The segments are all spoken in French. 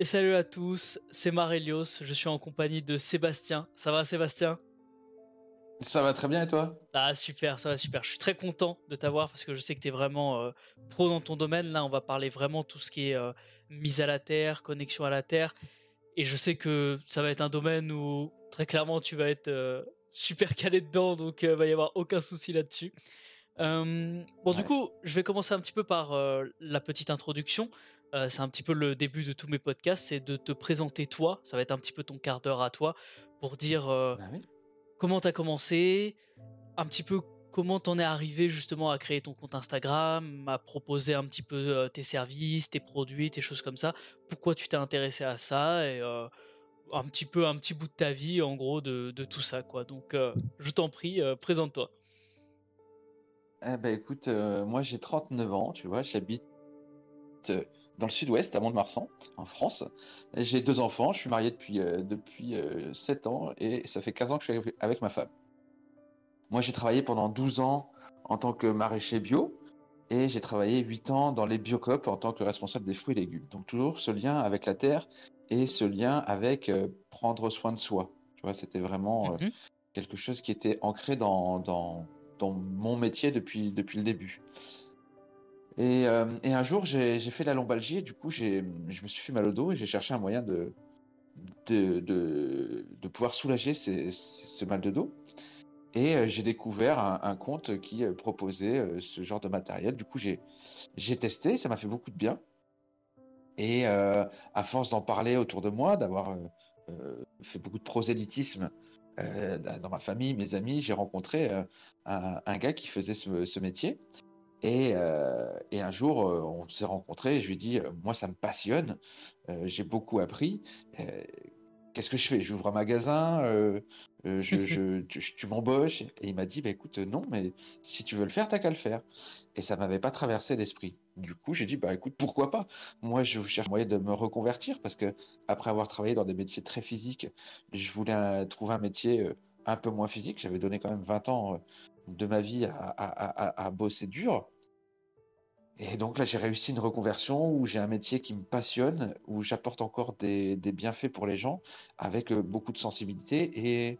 Et salut à tous, c'est Marelios, je suis en compagnie de Sébastien. Ça va Sébastien? Ça va très bien et toi? Ah super, ça va super. Je suis très content de t'avoir parce que je sais que tu es vraiment euh, pro dans ton domaine. Là, on va parler vraiment tout ce qui est euh, mise à la terre, connexion à la terre. Et je sais que ça va être un domaine où très clairement tu vas être euh, super calé dedans, donc il va y avoir aucun souci là-dessus. bon, du coup, je vais commencer un petit peu par la petite introduction. Euh, c'est un petit peu le début de tous mes podcasts, c'est de te présenter toi. Ça va être un petit peu ton quart d'heure à toi pour dire euh, bah comment tu as commencé, un petit peu comment t'en es arrivé justement à créer ton compte Instagram, à proposer un petit peu euh, tes services, tes produits, tes choses comme ça. Pourquoi tu t'es intéressé à ça et un petit peu un petit bout de ta vie en gros de, tout ça quoi. Donc je t'en prie, présente-toi. Eh ben écoute, moi j'ai 39 ans, tu vois, j'habite dans le sud-ouest, à Mont-de-Marsan, en France. J'ai deux enfants, je suis marié depuis, euh, depuis 7 euh, ans et ça fait 15 ans que je suis avec ma femme. Moi, j'ai travaillé pendant 12 ans en tant que maraîcher bio et j'ai travaillé 8 ans dans les biocopes en tant que responsable des fruits et légumes. Donc toujours ce lien avec la terre et ce lien avec euh, prendre soin de soi. Tu vois, c'était vraiment mhm. quelque chose qui était ancré dans, dans, dans mon métier depuis, depuis le début. Euh, et, un jour, j'ai fait la lombalgie et du coup, je me suis fait mal au dos et j'ai cherché un moyen de, de, de, pouvoir soulager ce mal de dos. Et euh, j'ai découvert un, compte qui euh, proposait ce genre de matériel. Du coup, j'ai testé, ça m'a fait beaucoup de bien. Et à force d'en parler autour de moi, d'avoir fait beaucoup de prosélytisme dans ma famille, mes amis, j'ai rencontré un, gars qui faisait ce, ce métier euh, et, un jour, euh, on s'est rencontrés et je lui ai dit, euh, moi, ça me passionne, j'ai beaucoup appris. Qu'est-ce que je fais? J'ouvre un magasin, je, tu m'embauches Et il m'a dit, bah, écoute, non, mais si tu veux le faire, t'as qu'à le faire. Et ça m'avait pas traversé l'esprit. Du coup, j'ai dit, bah écoute, pourquoi pas? Moi, je cherche moyen de me reconvertir parce que après avoir travaillé dans des métiers très physiques, je voulais trouver un métier un peu moins physique. J'avais donné quand même 20 ans de ma vie à bosser dur. Et donc là, j'ai réussi une reconversion où j'ai un métier qui me passionne, où j'apporte encore des, bienfaits pour les gens avec euh, beaucoup de sensibilité et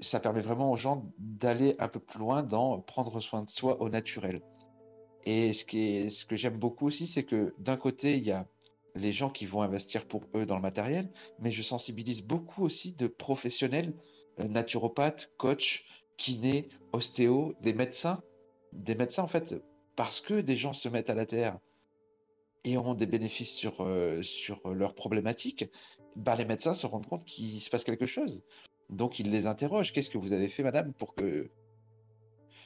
ça permet vraiment aux gens d'aller un peu plus loin dans prendre soin de soi au naturel. Et ce, qui ce que j'aime beaucoup aussi, c'est que d'un côté, il y a les gens qui vont investir pour eux dans le matériel, mais je sensibilise beaucoup aussi de professionnels, euh, naturopathes, coachs, kinés, ostéos, des médecins. Des médecins, en fait, parce que des gens se mettent à la terre et ont des bénéfices sur, euh, sur leurs problématiques, bah, les médecins se rendent compte qu'il se passe quelque chose. Donc ils les interrogent. Qu'est-ce que vous avez fait, madame, pour que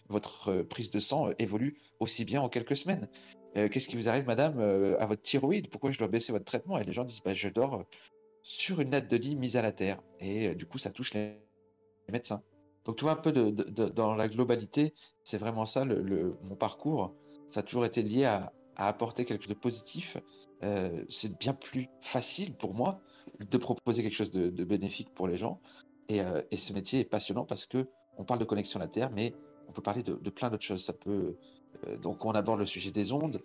votre euh, prise de sang euh, évolue aussi bien en quelques semaines? Qu'est-ce qui vous arrive, madame, à votre thyroïde? Pourquoi je dois baisser votre traitement? Et les gens disent, bah, je dors sur une natte de lit mise à la terre. Et du coup, ça touche les médecins. Donc tu vois un peu de, dans la globalité, c'est vraiment ça le, mon parcours. Ça a toujours été lié à, apporter quelque chose de positif. Euh, c'est bien plus facile pour moi de proposer quelque chose de, bénéfique pour les gens. Et, euh, et, ce métier est passionnant parce que on parle de connexion à la Terre, mais on peut parler de, plein d'autres choses. Euh, donc on aborde le sujet des ondes,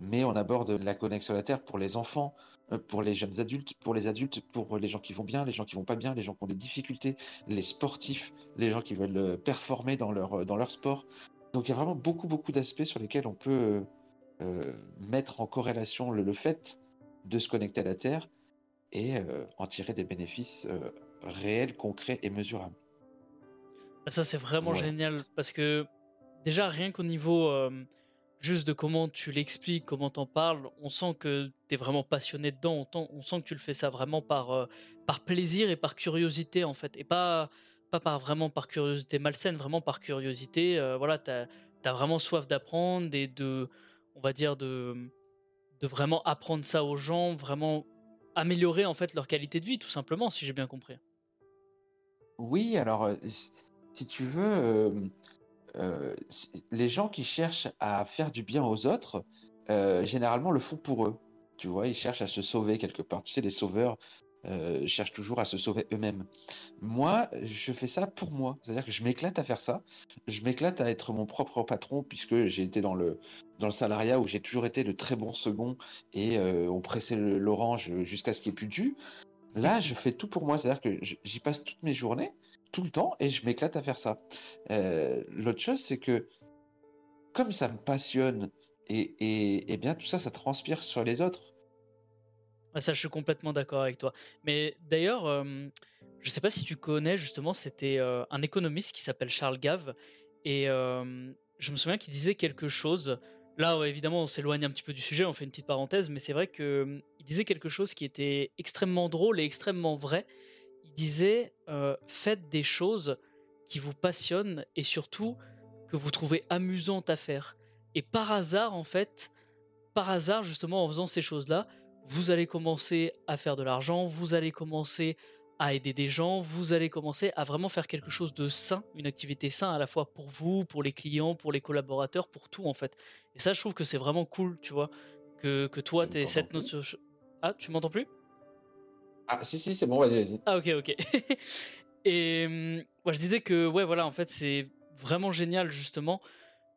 mais on aborde la connexion à la Terre pour les enfants, euh, pour les jeunes adultes, pour les adultes, pour les gens qui vont bien, les gens qui vont pas bien, les gens qui ont des difficultés, les sportifs, les gens qui veulent euh, performer dans leur, dans leur sport. Donc il y a vraiment beaucoup, beaucoup d'aspects sur lesquels on peut mettre en corrélation le, fait de se connecter à la Terre et en tirer des bénéfices réels, concrets et mesurables. Bah, ça, c'est vraiment génial parce que déjà, rien qu'au niveau euh, juste de comment tu l'expliques, comment t'en parles, on sent que t'es vraiment passionné dedans. On, sent que tu le fais ça vraiment par, euh, par plaisir et par curiosité, en fait. Et pas, pas par vraiment par curiosité malsaine, vraiment par curiosité. Euh, voilà, t'as as vraiment soif d'apprendre et de, on va dire, de, de vraiment apprendre ça aux gens, vraiment améliorer en fait leur qualité de vie, tout simplement, si j'ai bien compris. Oui, alors si tu veux, euh, euh, les gens qui cherchent à faire du bien aux autres, euh, généralement le font pour eux. Tu vois, ils cherchent à se sauver quelque part. Tu sais, les sauveurs cherchent toujours à se sauver eux-mêmes. Moi, je fais ça pour moi. C'est-à-dire que je m'éclate à faire ça. Je m'éclate à être mon propre patron puisque j'ai été dans le, dans le salariat où j'ai toujours été le très bon second et on pressait l'orange jusqu'à ce qu'il n'y ait plus de jus. Là, je fais tout pour moi. C'est-à-dire que j'y passe toutes mes journées, tout le temps, et je m'éclate à faire ça. Euh, l'autre chose, c'est que comme ça me passionne et, et, et bien tout ça, ça transpire sur les autres ça, je suis complètement d'accord avec toi. Mais d'ailleurs, je ne sais pas si tu connais justement, c'était un économiste qui s'appelle Charles Gave, et je me souviens qu'il disait quelque chose. Là, évidemment, on s'éloigne un petit peu du sujet, on fait une petite parenthèse, mais c'est vrai qu'il disait quelque chose qui était extrêmement drôle et extrêmement vrai. Il disait faites des choses qui vous passionnent et surtout que vous trouvez amusantes à faire. Et par hasard, en fait, par hasard, justement, en faisant ces choses-là, vous allez commencer à faire de l'argent, vous allez commencer à aider des gens, vous allez commencer à vraiment faire quelque chose de sain, une activité sain à la fois pour vous, pour les clients, pour les collaborateurs, pour tout en fait. Et ça, je trouve que c'est vraiment cool, tu vois, que, que toi, tu cette note... Ah, tu m'entends plus? Ah, si, si, c'est bon, vas-y, vas-y. Ah, ok, ok. Et moi, je disais que, ouais, voilà, en fait, c'est vraiment génial, justement,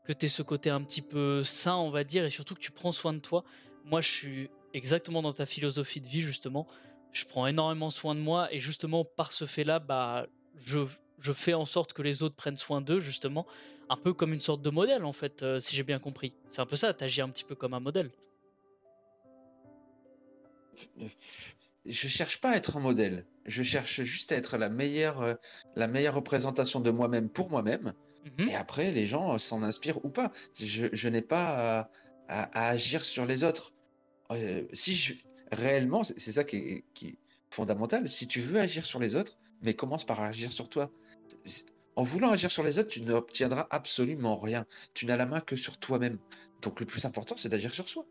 que tu aies ce côté un petit peu sain, on va dire, et surtout que tu prends soin de toi. Moi, je suis exactement dans ta philosophie de vie, justement. Je prends énormément soin de moi et justement par ce fait-là, bah, je, je fais en sorte que les autres prennent soin d'eux, justement. Un peu comme une sorte de modèle, en fait, euh, si j'ai bien compris. C'est un peu ça, t'agis un petit peu comme un modèle. Je cherche pas à être un modèle. Je cherche juste à être la meilleure, euh, la meilleure représentation de moi-même pour moi-même. Mhm. Et après, les gens s'en inspirent ou pas. Je, je n'ai pas à, agir sur les autres. Euh, si je, réellement, c'est ça qui est, fondamental. Si tu veux agir sur les autres, mais commence par agir sur toi. En voulant agir sur les autres, tu n'obtiendras absolument rien. Tu n'as la main que sur toi-même. Donc le plus important, c'est d'agir sur soi.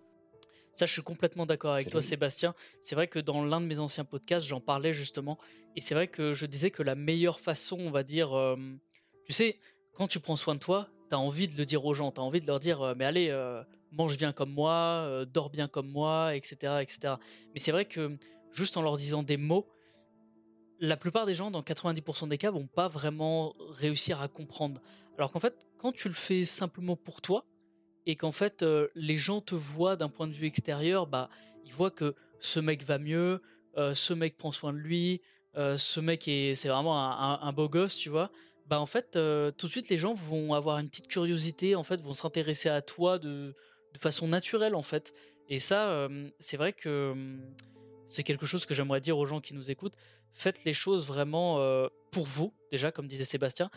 Ça, je suis complètement d'accord avec toi, Sébastien. C'est vrai que dans l'un de mes anciens podcasts, j'en parlais justement. Et c'est vrai que je disais que la meilleure façon, on va dire, euh, tu sais, quand tu prends soin de toi, tu as envie de le dire aux gens. Tu as envie de leur dire, euh, mais allez, mange bien comme moi, euh, dors bien comme moi, etc. etc. Mais c'est vrai que juste en leur disant des mots, la plupart des gens, dans 90% des cas, vont pas vraiment réussir à comprendre. Alors qu'en fait, quand tu le fais simplement pour toi, et qu'en fait, euh, les gens te voient d'un point de vue extérieur, bah, ils voient que ce mec va mieux, euh, ce mec prend soin de lui, ce mec est, c'est vraiment un, beau gosse, tu vois. Bah en fait, tout de suite, les gens vont avoir une petite curiosité, en fait, vont s'intéresser à toi de, de façon naturelle en fait. Et ça, euh, c'est vrai que euh, c'est quelque chose que j'aimerais dire aux gens qui nous écoutent. Faites les choses vraiment euh, pour vous, déjà, comme disait Sébastien,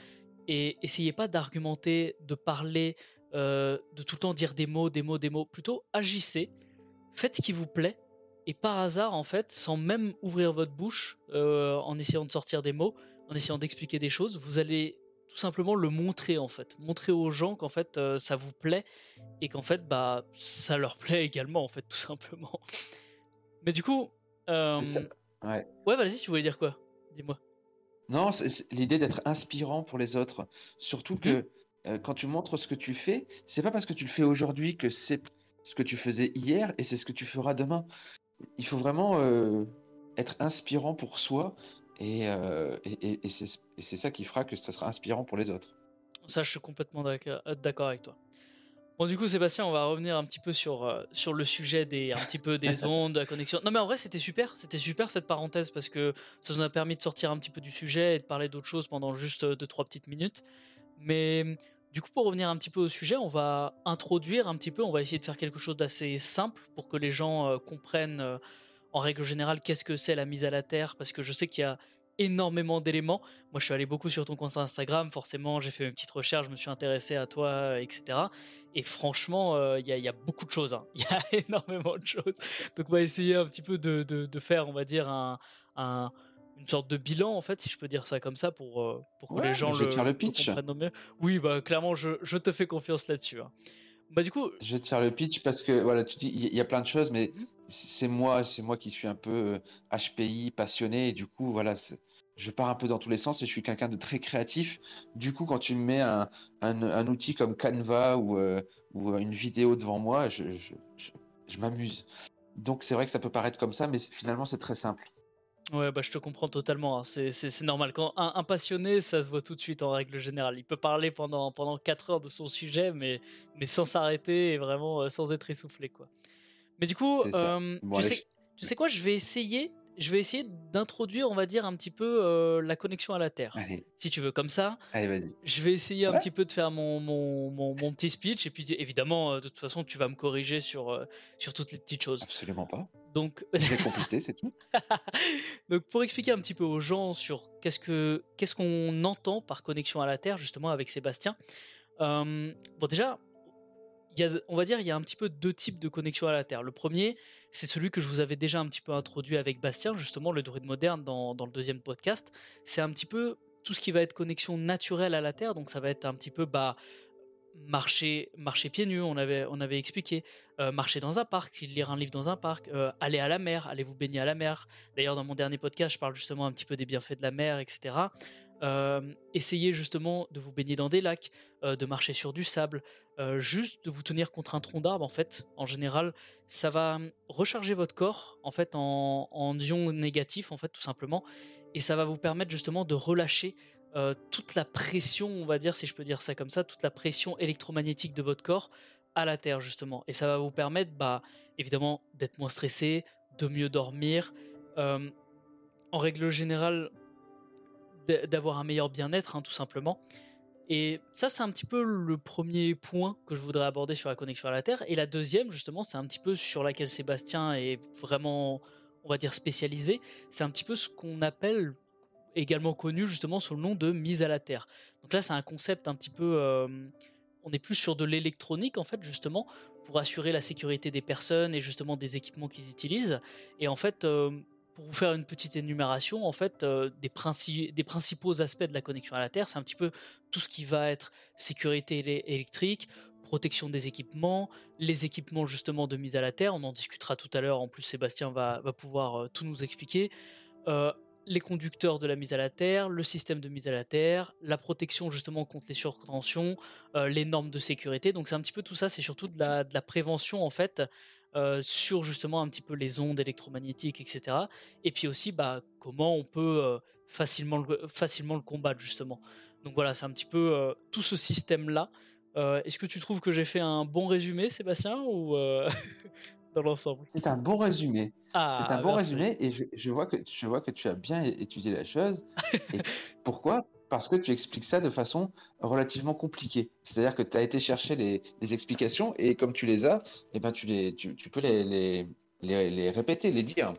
et essayez pas d'argumenter, de parler, de tout le temps dire des mots, des mots, des mots. Plutôt agissez, faites ce qui vous plaît, et par hasard, en fait, sans même ouvrir votre bouche, en essayant de sortir des mots, en essayant d'expliquer des choses, vous allez tout simplement le montrer en fait, montrer aux gens qu'en fait euh, ça vous plaît et qu'en fait bah ça leur plaît également en fait tout simplement. Mais du coup, euh... ouais. Ouais, vas-y, tu voulais dire quoi? Dis-moi. Non, c'est l'idée d'être inspirant pour les autres, surtout mhm. que euh, quand tu montres ce que tu fais, c'est pas parce que tu le fais aujourd'hui que c'est ce que tu faisais hier et c'est ce que tu feras demain. Il faut vraiment euh, être inspirant pour soi euh, et, et, c'est ça qui fera que ça sera inspirant pour les autres. Ça, je suis complètement d'accord avec toi. Bon, du coup, Sébastien, on va revenir un petit peu sur, euh, sur le sujet des, un petit peu des ondes, de la connexion. Non, mais en vrai, c'était super. C'était super cette parenthèse parce que ça nous a permis de sortir un petit peu du sujet et de parler d'autres choses pendant juste 2-3 petites minutes. Mais du coup, pour revenir un petit peu au sujet, on va introduire un petit peu, on va essayer de faire quelque chose d'assez simple pour que les gens euh, comprennent en règle générale, qu'est-ce que c'est la mise à la terre Parce que je sais qu'il y a énormément d'éléments. Moi, je suis allé beaucoup sur ton compte Instagram, forcément, j'ai fait une petite recherche, je me suis intéressé à toi, etc. Et franchement, euh, il y, a beaucoup de choses. Hein. Il y a énormément de choses. Donc, on va essayer un petit peu de, faire, on va dire, un, une sorte de bilan, en fait, si je peux dire ça comme ça, pour, euh, pour que les gens le, le, pitch. comprennent mieux. Oui, bah, clairement, je, te fais confiance là-dessus. Hein. Bah, du coup. Je vais te faire le pitch parce que, voilà, tu dis, il y a plein de choses, mais mhm c'est moi, c'est moi qui suis un peu HPI euh, passionné et du coup voilà, je pars un peu dans tous les sens et je suis quelqu'un de très créatif. Du coup, quand tu me mets un, un, outil comme Canva ou, euh, ou, une vidéo devant moi, je, je, je, m'amuse. Donc c'est vrai que ça peut paraître comme ça, mais finalement c'est très simple. Ouais, bah, je te comprends totalement. hein. C'est, normal. Quand un, un passionné, ça se voit tout de suite en règle générale. Il peut parler pendant, pendant 4 heures de son sujet, mais, mais sans s'arrêter et vraiment euh, sans être essoufflé, quoi. Mais du coup, euh, tu, sais, tu sais quoi, je vais essayer, je vais essayer d'introduire, on va dire, un petit peu euh, la connexion à la Terre. Allez, Si tu veux, comme ça, allez, vas-y. je vais essayer un petit peu de faire mon, mon, mon, mon petit speech. Et puis, évidemment, euh, de toute façon, tu vas me corriger sur, euh, sur toutes les petites choses. Absolument pas. Donc, vais compléter, c'est tout. Donc pour expliquer un petit peu aux gens sur qu'est-ce que qu'est-ce qu'on entend par connexion à la Terre justement avec Sébastien. euh, bon déjà, on va dire il y a un petit peu deux types de connexion à la Terre. Le premier, c'est celui que je vous avais déjà un petit peu introduit avec Bastien justement le druide moderne dans, dans le deuxième podcast. C'est un petit peu tout ce qui va être connexion naturelle à la Terre. Donc ça va être un petit peu bah marcher marcher pieds nus on avait on avait expliqué euh, marcher dans un parc lire un livre dans un parc euh, aller à la mer aller vous baigner à la mer D'ailleurs, dans mon dernier podcast, je parle justement un petit peu des bienfaits de la mer, etc. Euh, essayez justement de vous baigner dans des lacs, euh, de marcher sur du sable, euh, juste de vous tenir contre un tronc d'arbre. En fait, en général, ça va recharger votre corps en fait en, en ions négatifs, en fait, tout simplement, et ça va vous permettre justement de relâcher toute la pression, on va dire, si je peux dire ça comme ça, toute la pression électromagnétique de votre corps à la terre justement, et ça va vous permettre, bah, évidemment, d'être moins stressé, de mieux dormir, en règle générale, d'avoir un meilleur bien-être, hein, tout simplement. Et ça, c'est un petit peu le premier point que je voudrais aborder sur la connexion à la Terre. Et la deuxième, justement, c'est un petit peu sur laquelle Sébastien est vraiment, on va dire, spécialisé. C'est un petit peu ce qu'on appelle également connu justement sous le nom de mise à la Terre. Donc là, c'est un concept un petit peu... euh, on est plus sur de l'électronique, en fait, justement, pour assurer la sécurité des personnes et justement des équipements qu'ils utilisent. Et en fait, euh, pour vous faire une petite énumération, en fait, euh, des, princi- des principaux aspects de la connexion à la Terre, c'est un petit peu tout ce qui va être sécurité électrique, protection des équipements, les équipements justement de mise à la Terre, on en discutera tout à l'heure, en plus Sébastien va, pouvoir euh, tout nous expliquer, Euh, les conducteurs de la mise à la Terre, le système de mise à la Terre, la protection justement contre les surtensions, les normes de sécurité, donc c'est un petit peu tout ça, c'est surtout de la, de la prévention en fait, euh, sur justement un petit peu les ondes électromagnétiques, etc. Et puis aussi, bah, comment on peut euh, facilement, le, facilement le combattre, justement. Donc voilà, c'est un petit peu euh, tout ce système-là. Est-ce que tu trouves que j'ai fait un bon résumé, Sébastien, ou dans l'ensemble? C'est un bon résumé. Ah, C'est un bon merci. résumé et je, je vois que, je vois que tu as bien étudié la chose. Et pourquoi Parce que tu expliques ça de façon relativement compliquée. C'est-à-dire que tu as été chercher les, les explications et comme tu les as, eh ben tu, les, tu, tu peux les, les, les, les répéter, les dire.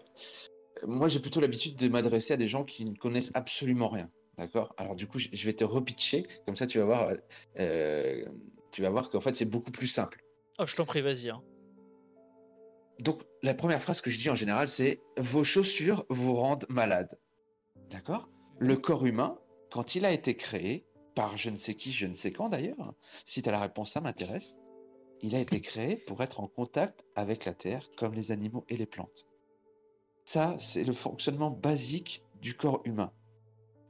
Moi, j'ai plutôt l'habitude de m'adresser à des gens qui ne connaissent absolument rien. D'accord? Alors du coup, je je vais te repitcher, comme ça tu vas voir, euh, tu vas voir qu'en fait c'est beaucoup plus simple. Oh, je t'en prie, vas-y. hein. Donc, la première phrase que je dis en général, c'est Vos chaussures vous rendent malade. D'accord? Le corps humain, quand il a été créé, par je ne sais qui, je ne sais quand d'ailleurs, si tu as la réponse, ça m'intéresse, il a été créé pour être en contact avec la terre, comme les animaux et les plantes. Ça, c'est le fonctionnement basique du corps humain.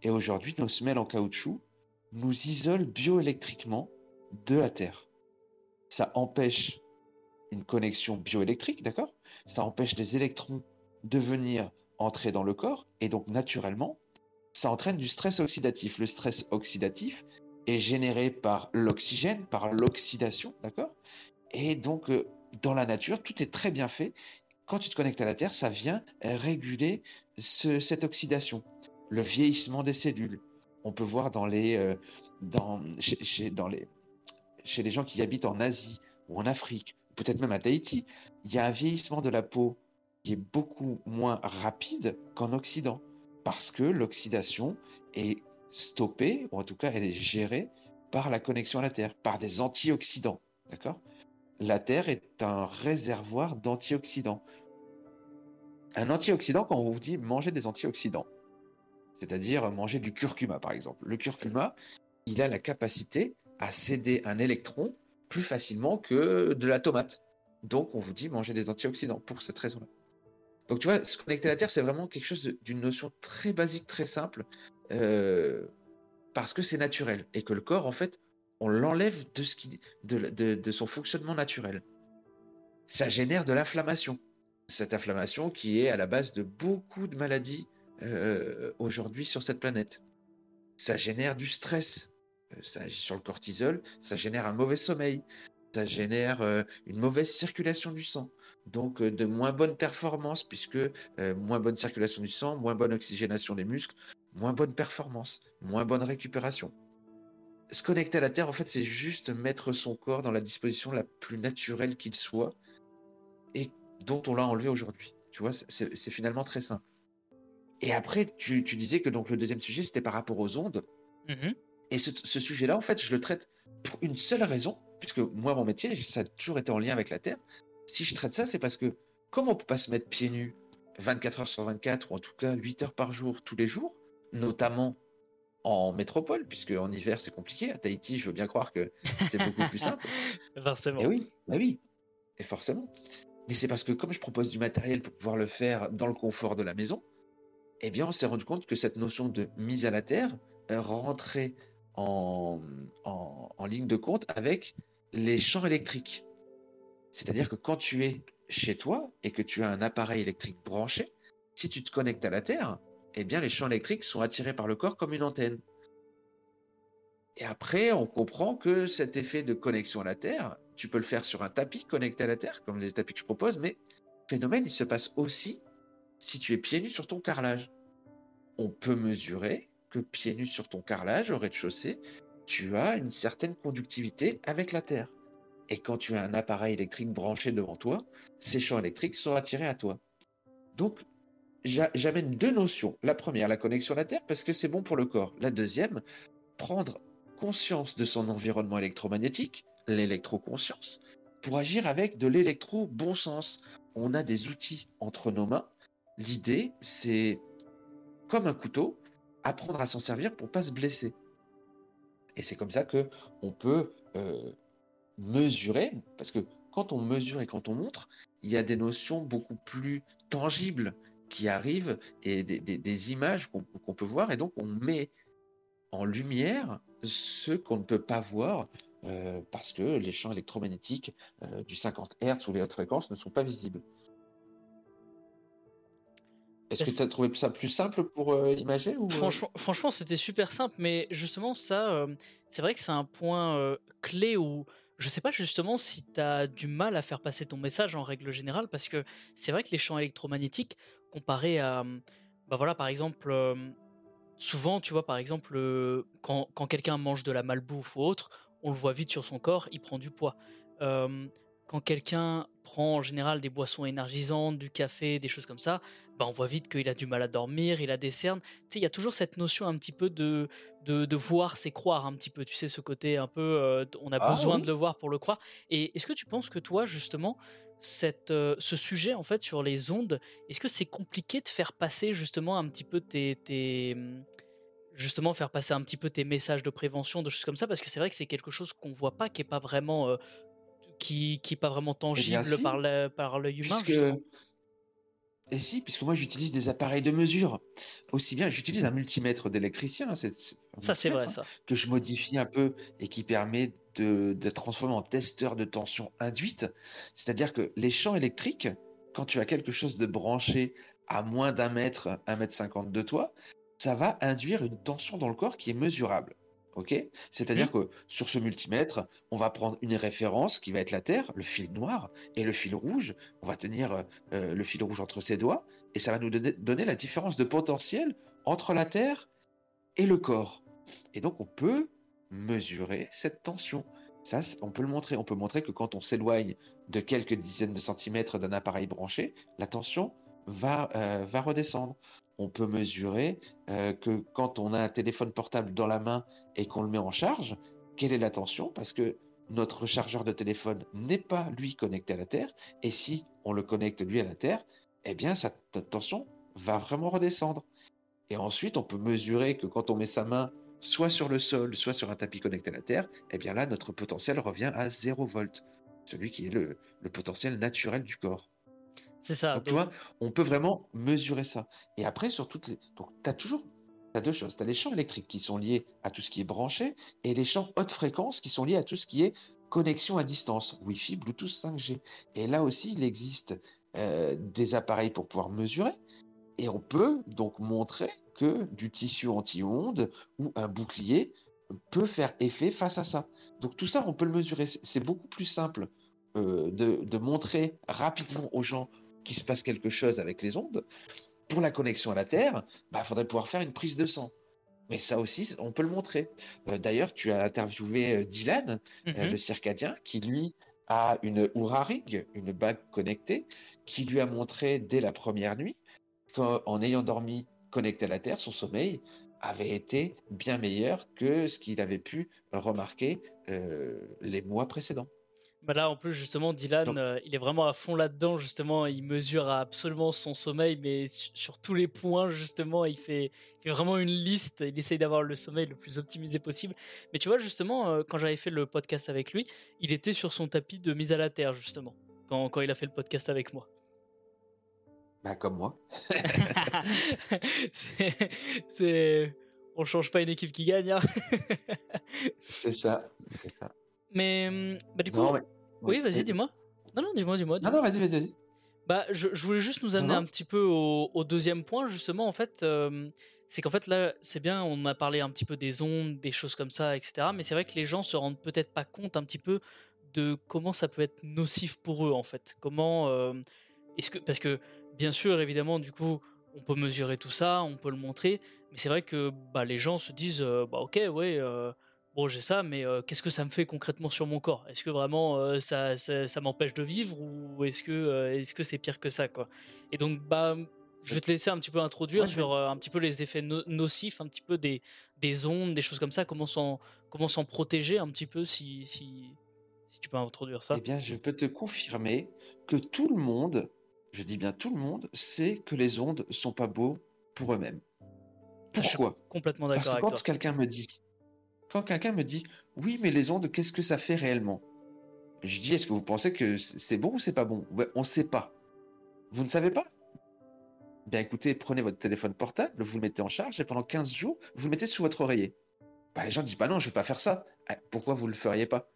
Et aujourd'hui, nos semelles en caoutchouc nous isolent bioélectriquement de la terre. Ça empêche une connexion bioélectrique, d'accord? Ça empêche les électrons de venir entrer dans le corps et donc naturellement, ça entraîne du stress oxydatif. Le stress oxydatif est généré par l'oxygène, par l'oxydation, d'accord? Et donc euh, dans la nature, tout est très bien fait. Quand tu te connectes à la Terre, ça vient réguler ce- cette oxydation, le vieillissement des cellules. On peut voir dans les, euh, dans, chez- dans les, chez les gens qui habitent en Asie ou en Afrique, peut-être même à Tahiti, il y a un vieillissement de la peau qui est beaucoup moins rapide qu'en Occident, parce que l'oxydation est stoppée, ou en tout cas elle est gérée par la connexion à la Terre, par des antioxydants. D'accord? La Terre est un réservoir d'antioxydants. Un antioxydant, quand on vous dit manger des antioxydants, c'est-à-dire manger du curcuma par exemple. Le curcuma, il a la capacité à céder un électron plus facilement que de la tomate. Donc, on vous dit manger des antioxydants pour cette raison-là. Donc, tu vois, se connecter à la Terre, c'est vraiment quelque chose d'une notion très basique, très simple, euh, parce que c'est naturel et que le corps, en fait, on l'enlève de son fonctionnement naturel. Ça génère de l'inflammation. Cette inflammation qui est à la base de beaucoup de maladies euh, aujourd'hui sur cette planète. Ça génère du stress, euh, ça agit sur le cortisol, ça génère un mauvais sommeil, ça génère euh, une mauvaise circulation du sang, donc de moins bonnes performances, puisque moins bonne circulation du sang, moins bonne oxygénation des muscles, moins bonne performance, moins bonne récupération. Se connecter à la Terre, en fait, c'est juste mettre son corps dans la disposition la plus naturelle qu'il soit et dont on l'a enlevé aujourd'hui. Tu vois, c'est finalement très simple. Et après, tu, disais que donc le deuxième sujet, c'était par rapport aux ondes. Mm-hmm. Et ce, sujet-là, en fait, je le traite pour une seule raison, puisque moi, mon métier, ça a toujours été en lien avec la Terre. Si je traite ça, c'est parce que comme on peut pas se mettre pieds nus 24 heures sur 24, ou en tout cas 8 heures par jour, tous les jours, notamment en métropole, puisque en hiver, c'est compliqué. À Tahiti, je veux bien croire que c'est beaucoup plus simple. forcément. Et oui, bah oui, et forcément. Mais c'est parce que comme je propose du matériel pour pouvoir le faire dans le confort de la maison, eh bien, on s'est rendu compte que cette notion de mise à la terre rentrait en, ligne de compte avec les champs électriques. C'est-à-dire que quand tu es chez toi et que tu as un appareil électrique branché, si tu te connectes à la Terre, eh bien les champs électriques sont attirés par le corps comme une antenne. Et après, on comprend que cet effet de connexion à la Terre, tu peux le faire sur un tapis connecté à la Terre, comme les tapis que je propose, mais le phénomène, il se passe aussi si tu es pieds nus sur ton carrelage. On peut mesurer que pieds nus sur ton carrelage au rez-de-chaussée, tu as une certaine conductivité avec la Terre. Et quand tu as un appareil électrique branché devant toi, ces champs électriques sont attirés à toi. Donc, j'amène deux notions. La première, la connexion à la Terre, parce que c'est bon pour le corps. La deuxième, prendre conscience de son environnement électromagnétique, l'électroconscience, pour agir avec de l'électro-bon sens. On a des outils entre nos mains L'idée, c'est comme un couteau, apprendre à s'en servir pour pas se blesser. Et c'est comme ça que on peut euh, mesurer, parce que quand on mesure et quand on montre, il y a des notions beaucoup plus tangibles qui arrivent et des, images qu'on peut voir, et donc on met en lumière ce qu'on ne peut pas voir euh, parce que les champs électromagnétiques euh, du 50 Hz ou les hautes fréquences ne sont pas visibles. Est-ce que tu as trouvé ça plus simple pour euh, imager ou... Euh? Franchement, c'était super simple, mais justement, ça, euh, c'est vrai que c'est un point clé où je sais pas justement si tu as du mal à faire passer ton message en règle générale, parce que c'est vrai que les champs électromagnétiques, comparé à. Bah voilà, par exemple, souvent, tu vois, par exemple, quand, quand quelqu'un mange de la malbouffe ou autre, on le voit vite sur son corps, il prend du poids quand quelqu'un prend en général des boissons énergisantes, du café, des choses comme ça, bah on voit vite qu'il a du mal à dormir, il a des cernes. Tu sais, il y a toujours cette notion un petit peu de, de, voir, c'est croire un petit peu. Tu sais, ce côté un peu, euh, on a ah besoin de le voir pour le croire. Et est-ce que tu penses que toi, justement, cette, euh, ce sujet en fait sur les ondes, est-ce que c'est compliqué de faire passer justement un petit peu tes, justement faire passer un petit peu tes messages de prévention, de choses comme ça, parce que c'est vrai que c'est quelque chose qu'on voit pas, qui est pas vraiment euh, qui n'est pas vraiment eh tangible par l'œil humain. Et si, puisque moi j'utilise des appareils de mesure. Aussi bien, j'utilise un multimètre d'électricien. Ça, c'est vrai, ça. Que je modifie un peu et qui permet de, de transformer en testeur de tension induite. C'est-à-dire que les champs électriques, quand tu as quelque chose de branché à moins d'un mètre, un mètre cinquante de toi, ça va induire une tension dans le corps qui est mesurable. Ok? C'est-à-dire que sur ce multimètre, on va prendre une référence qui va être la Terre, le fil noir, et le fil rouge. On va tenir euh, le fil rouge entre ses doigts, et ça va nous donner, la différence de potentiel entre la Terre et le corps. Et donc on peut mesurer cette tension. Ça, on peut le montrer. On peut montrer que quand on s'éloigne de quelques dizaines de centimètres d'un appareil branché, la tension va, euh, va redescendre on peut mesurer euh, que quand on a un téléphone portable dans la main et qu'on le met en charge, quelle est la tension Parce que notre chargeur de téléphone n'est pas lui connecté à la Terre, et si on le connecte lui à la Terre, eh bien sa tension va vraiment redescendre. Et ensuite, on peut mesurer que quand on met sa main soit sur le sol, soit sur un tapis connecté à la Terre, eh bien là, notre potentiel revient à 0 volts, celui qui est le potentiel naturel du corps. C'est ça. Donc, tu vois, on peut vraiment mesurer ça. Et après, sur toutes les. Donc, tu as toujours. Tu deux choses. Tu as les champs électriques qui sont liés à tout ce qui est branché et les champs haute fréquence qui sont liés à tout ce qui est connexion à distance, Wi-Fi, Bluetooth 5G. Et là aussi, il existe euh, des appareils pour pouvoir mesurer. Et on peut donc montrer que du tissu anti-ondes ou un bouclier peut faire effet face à ça. Donc tout ça, on peut le mesurer. C'est beaucoup plus simple euh, de, montrer rapidement aux gens qu'il se passe quelque chose avec les ondes. Pour la connexion à la Terre, il bah, faudrait pouvoir faire une prise de sang. Mais ça aussi, on peut le montrer. Euh, d'ailleurs, tu as interviewé euh, Dylan, mm-hmm. le circadien, qui lui a une Oura Ring, une bague connectée, qui lui a montré dès la première nuit qu'en ayant dormi connecté à la Terre, son sommeil avait été bien meilleur que ce qu'il avait pu remarquer euh, les mois précédents. Bah là, en plus, justement, Dylan, euh, il est vraiment à fond là-dedans, justement. Il mesure absolument son sommeil, mais sur tous les points, justement, il fait, vraiment une liste. Il essaye d'avoir le sommeil le plus optimisé possible. Mais tu vois, justement, euh, quand j'avais fait le podcast avec lui, il était sur son tapis de mise à la terre, justement, quand, quand il a fait le podcast avec moi. Bah, comme moi. c'est, On change pas une équipe qui gagne. Hein. c'est ça, c'est ça. Mais, hum, bah, du coup. Oui, vas-y, dis-moi. Non, non, dis-moi, dis-moi. non, non, vas-y, vas-y, vas-y. Bah, je, je, voulais juste nous amener un petit peu au, deuxième point, justement, en fait. Euh, c'est qu'en fait, là, c'est bien, on a parlé un petit peu des ondes, des choses comme ça, etc. Mais c'est vrai que les gens se rendent peut-être pas compte un petit peu de comment ça peut être nocif pour eux, en fait. Comment. Euh, est-ce que. Parce que bien sûr, évidemment, du coup, on peut mesurer tout ça, on peut le montrer, mais c'est vrai que bah, les gens se disent, euh, bah ok, ouais, bon j'ai ça, mais euh, qu'est-ce que ça me fait concrètement sur mon corps? Est-ce que vraiment ça, ça, m'empêche de vivre ou est-ce que est-ce que c'est pire que ça quoi? Et donc bah je vais te laisser un petit peu introduire sur un petit peu les effets nocifs, un petit peu des, des ondes, des choses comme ça, comment s'en comment s'en protéger un petit peu si, si si tu peux introduire ça? Eh bien, je peux te confirmer que tout le monde je dis bien tout le monde, sait que les ondes sont pas beaux pour eux-mêmes. Pourquoi? Complètement d'accord Parce que quand quelqu'un me dit, quand quelqu'un me dit, oui, mais les ondes, qu'est-ce que ça fait réellement? Je dis, est-ce que vous pensez que c'est bon ou c'est pas bon? On ne sait pas. Vous ne savez pas? Bien écoutez, prenez votre téléphone portable, vous le mettez en charge et pendant 15 jours, vous le mettez sous votre oreiller. Bah, les gens disent, bah non, je ne vais pas faire ça. Ah, pourquoi vous ne le feriez pas?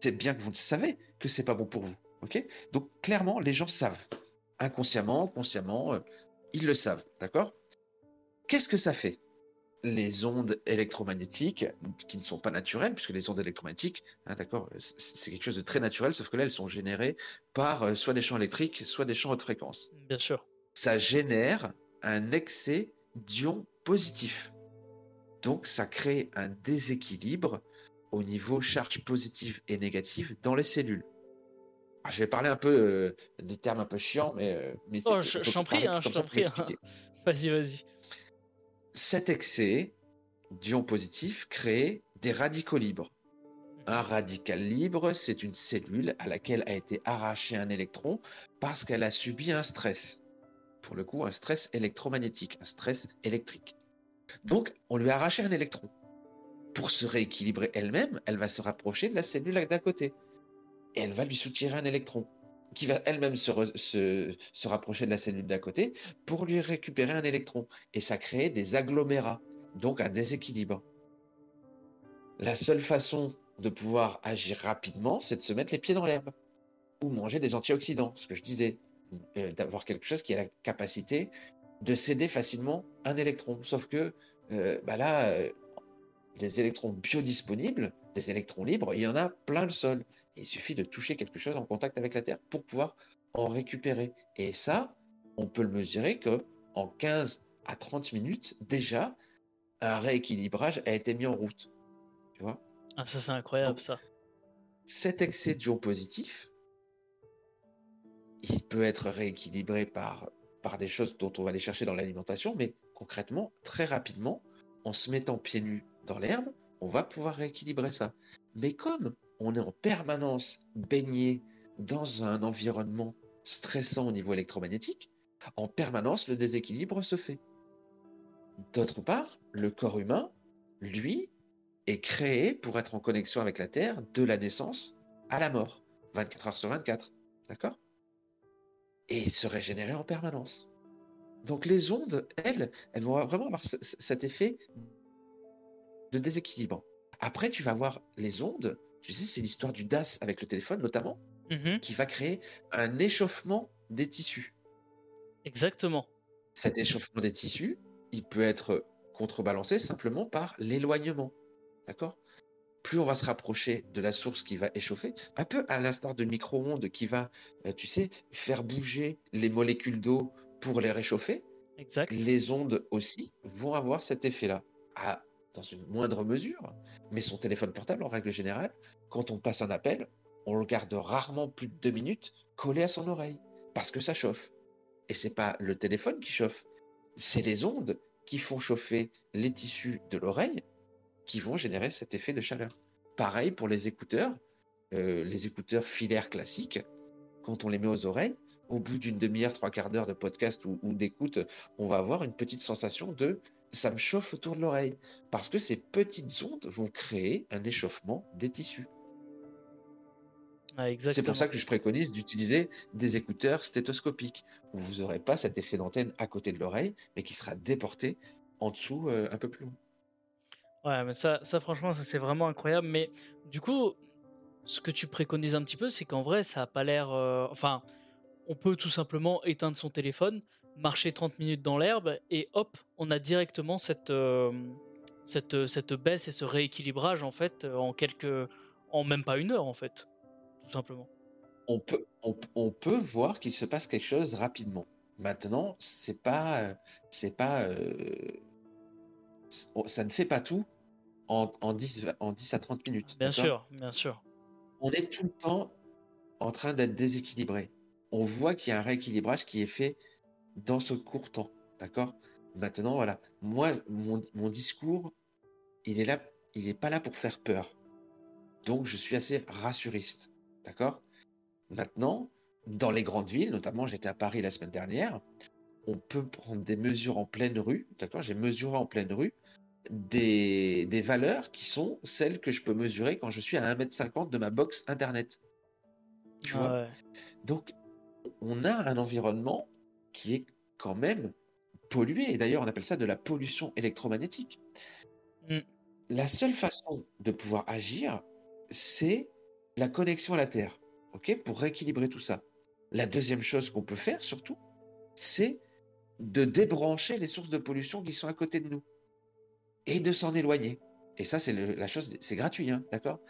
C'est bien que vous le savez que c'est pas bon pour vous. Donc clairement, les gens savent. Inconsciemment, consciemment, euh, ils le savent. D'accord? Qu'est-ce que ça fait? Les ondes électromagnétiques, qui ne sont pas naturelles, puisque les ondes électromagnétiques, hein, d'accord, c'est quelque chose de très naturel, sauf que là, elles sont générées par euh, soit des champs électriques, soit des champs haute fréquence. Bien sûr. Ça génère un excès d'ions positifs. Donc, ça crée un déséquilibre au niveau charge positive et négative dans les cellules. Ah, je vais parler un peu euh, des termes un peu chiants, mais. Euh, mais oh, je t'en prie, hein, je t'en prie. Hein. Vas-y, vas-y. Cet excès d'ions positifs crée des radicaux libres. Un radical libre, c'est une cellule à laquelle a été arraché un électron parce qu'elle a subi un stress. Pour le coup, un stress électromagnétique, un stress électrique. Donc, on lui a arraché un électron. Pour se rééquilibrer elle-même, elle va se rapprocher de la cellule d'à côté et elle va lui soutirer un électron qui va elle-même se, se, rapprocher de la cellule d'à côté pour lui récupérer un électron. Et ça crée des agglomérats, donc un déséquilibre. La seule façon de pouvoir agir rapidement, c'est de se mettre les pieds dans l'herbe ou manger des antioxydants, ce que je disais, euh, d'avoir quelque chose qui a la capacité de céder facilement un électron. Sauf que euh, bah là, euh, des électrons biodisponibles, des électrons libres, il y en a plein le sol. Il suffit de toucher quelque chose en contact avec la Terre pour pouvoir en récupérer. Et ça, on peut le mesurer que en 15 à 30 minutes, déjà, un rééquilibrage a été mis en route. Tu vois? Ah, ça, c'est incroyable, ça. Cet excès d'ions positif, il peut être rééquilibré par, par des choses dont on va aller chercher dans l'alimentation, mais concrètement, très rapidement, en se mettant pieds nus dans l'herbe, on va pouvoir rééquilibrer ça. Mais comme on est en permanence baigné dans un environnement stressant au niveau électromagnétique, en permanence le déséquilibre se fait. D'autre part, le corps humain, lui, est créé pour être en connexion avec la Terre de la naissance à la mort, 24 heures sur 24. D'accord? Et se régénérer en permanence. Donc les ondes, elles, elles vont vraiment avoir cet effet de déséquilibre. Après, tu vas voir les ondes. Tu sais, c'est l'histoire du DAS avec le téléphone notamment, mm-hmm. qui va créer un échauffement des tissus. Exactement. Cet échauffement des tissus, il peut être contrebalancé simplement par l'éloignement. D'accord? Plus on va se rapprocher de la source qui va échauffer, un peu à l'instar de micro-ondes qui va, euh, tu sais, faire bouger les molécules d'eau pour les réchauffer. Exact. Les ondes aussi vont avoir cet effet-là. À, dans une moindre mesure, mais son téléphone portable, en règle générale, quand on passe un appel, on le garde rarement plus de deux minutes collé à son oreille, parce que ça chauffe. Et c'est pas le téléphone qui chauffe, c'est les ondes qui font chauffer les tissus de l'oreille qui vont générer cet effet de chaleur. Pareil pour les écouteurs, euh, les écouteurs filaires classiques, quand on les met aux oreilles, au bout d'une demi-heure, trois quarts d'heure de podcast ou, ou d'écoute, on va avoir une petite sensation de ça me chauffe autour de l'oreille. Parce que ces petites ondes vont créer un échauffement des tissus. Ah, C'est pour ça que je préconise d'utiliser des écouteurs stéthoscopiques, où vous n'aurez pas cet effet d'antenne à côté de l'oreille, mais qui sera déporté en dessous euh, un peu plus loin. Ouais, mais ça, ça franchement, ça c'est vraiment incroyable. Mais du coup, ce que tu préconises un petit peu, c'est qu'en vrai, ça a pas l'air. euh, Enfin, on peut tout simplement éteindre son téléphone, marcher 30 minutes dans l'herbe, et hop, on a directement cette, euh, cette, cette baisse et ce rééquilibrage en fait euh, en quelques, en même pas une heure en fait, tout simplement. On peut, on, on peut voir qu'il se passe quelque chose rapidement. Maintenant, c'est pas, c'est pas, euh, ça ne fait pas tout en, en 10, en 10 à 30 minutes. Bien sûr, bien sûr. On est tout le temps en train d'être déséquilibré. On voit qu'il y a un rééquilibrage qui est fait dans ce court temps. D'accord? Maintenant, voilà. Moi, mon, mon discours, il est là, il n'est pas là pour faire peur. Donc, je suis assez rassuriste. D'accord? Maintenant, dans les grandes villes, notamment, j'étais à Paris la semaine dernière, on peut prendre des mesures en pleine rue. D'accord? J'ai mesuré en pleine rue des, des valeurs qui sont celles que je peux mesurer quand je suis à 1m50 de ma box internet. Tu vois? Ah ouais. Donc, on a un environnement qui est quand même pollué. Et d'ailleurs, on appelle ça de la pollution électromagnétique. Mm. La seule façon de pouvoir agir, c'est la connexion à la Terre, ok, pour rééquilibrer tout ça. La deuxième chose qu'on peut faire, surtout, c'est de débrancher les sources de pollution qui sont à côté de nous et de s'en éloigner. Et ça, c'est la chose, c'est gratuit, hein, d'accord?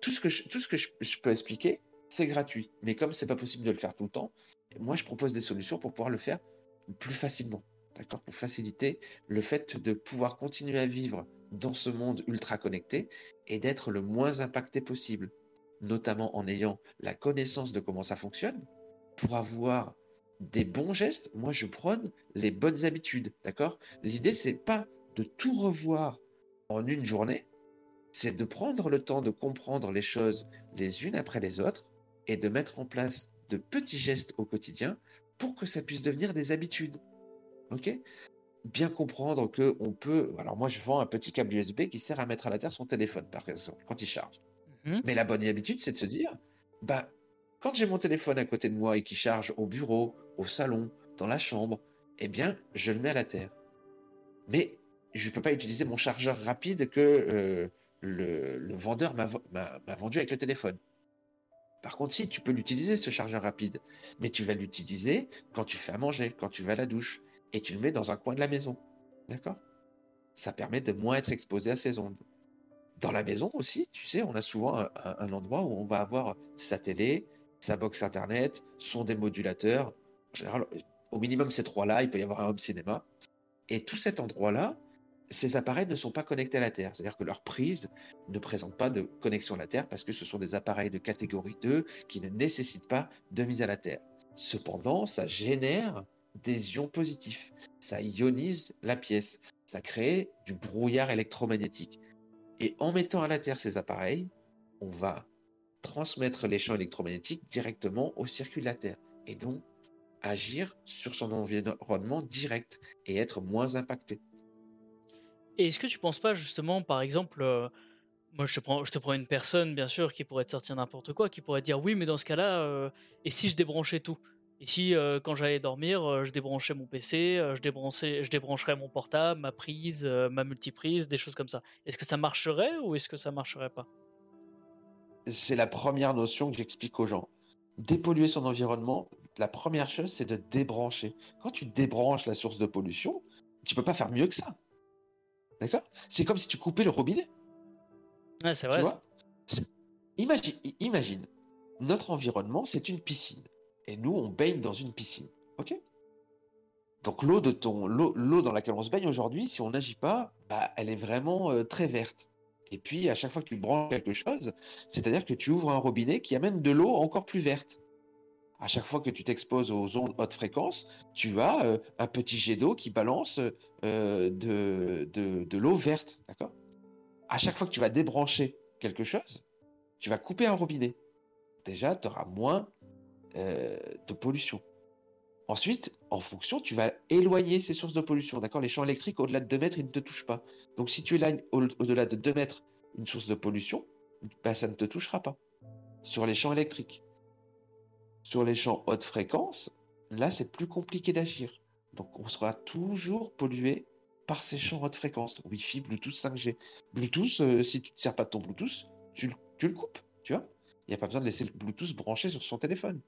Tout ce que je, tout ce que je peux expliquer, c'est gratuit. Mais comme c'est pas possible de le faire tout le temps, moi, je propose des solutions pour pouvoir le faire plus facilement, d'accord? Pour faciliter le fait de pouvoir continuer à vivre dans ce monde ultra connecté et d'être le moins impacté possible, notamment en ayant la connaissance de comment ça fonctionne, pour avoir des bons gestes. Moi, je prône les bonnes habitudes, d'accord? L'idée, c'est pas de tout revoir en une journée, c'est de prendre le temps de comprendre les choses les unes après les autres et de mettre en place de petits gestes au quotidien pour que ça puisse devenir des habitudes. Ok? Bien comprendre que on peut. Alors moi, je vends un petit câble USB qui sert à mettre à la terre son téléphone, par exemple, quand il charge. Mhm. Mais la bonne habitude, c'est de se dire, bah, quand j'ai mon téléphone à côté de moi et qui charge au bureau, au salon, dans la chambre, eh bien, je le mets à la terre. Mais je ne peux pas utiliser mon chargeur rapide que euh, le, vendeur m'a vendu avec le téléphone. Par contre, si, tu peux l'utiliser, ce chargeur rapide, mais tu vas l'utiliser quand tu fais à manger, quand tu vas à la douche, et tu le mets dans un coin de la maison. D'accord? Ça permet de moins être exposé à ces ondes. Dans la maison aussi, tu sais, on a souvent un- un endroit où on va avoir sa télé, sa box internet, son démodulateur. En général, au minimum ces trois-là, il peut y avoir un home cinéma. Et tout cet endroit-là, ces appareils ne sont pas connectés à la Terre. C'est-à-dire que leur prise ne présente pas de connexion à la Terre parce que ce sont des appareils de catégorie 2 qui ne nécessitent pas de mise à la Terre. Cependant, ça génère des ions positifs. Ça ionise la pièce. Ça crée du brouillard électromagnétique. Et en mettant à la Terre ces appareils, on va transmettre les champs électromagnétiques directement au circuit de la Terre. Et donc, agir sur son environnement direct et être moins impacté. Et est-ce que tu penses pas justement, par exemple, euh, moi je te prends, une personne bien sûr qui pourrait te sortir n'importe quoi, qui pourrait dire oui, mais dans ce cas-là, euh, et si je débranchais tout? Et si euh, quand j'allais dormir, je débranchais mon PC, je débranchais, débrancherais mon portable, ma prise, ma multiprise, des choses comme ça. Est-ce que ça marcherait ou est-ce que ça marcherait pas? C'est la première notion que j'explique aux gens. dépolluer son environnement, la première chose, c'est de débrancher. Quand tu débranches la source de pollution, tu peux pas faire mieux que ça. D'accord? C'est comme si tu coupais le robinet. Ouais, c'est vrai. Imagine, imagine, notre environnement, c'est une piscine. Et nous, on baigne dans une piscine. OK? Donc l'eau de ton l'eau dans laquelle on se baigne aujourd'hui, si on n'agit pas, bah, elle est vraiment euh, très verte. Et puis, à chaque fois que tu branches quelque chose, c'est-à-dire que tu ouvres un robinet qui amène de l'eau encore plus verte. À chaque fois que tu t'exposes aux ondes haute fréquence, tu as euh, un petit jet d'eau qui balance euh, de, l'eau verte. D'accord? À chaque fois que tu vas débrancher quelque chose, tu vas couper un robinet. Déjà, tu auras moins euh, de pollution. Ensuite, en fonction, tu vas éloigner ces sources de pollution. D'accord? Les champs électriques, au-delà de 2 mètres, ils ne te touchent pas. Donc, si tu éloignes au-delà de 2 mètres une source de pollution, bah, ça ne te touchera pas. Sur les champs électriques. Sur les champs haute fréquence, là, c'est plus compliqué d'agir. Donc, on sera toujours pollué par ces champs haute fréquence. Wi-Fi, Bluetooth, 5G. Bluetooth, euh, si tu ne te sers pas de ton Bluetooth, tu, le coupes. Tu vois Il n'y a pas besoin de laisser le Bluetooth branché sur son téléphone.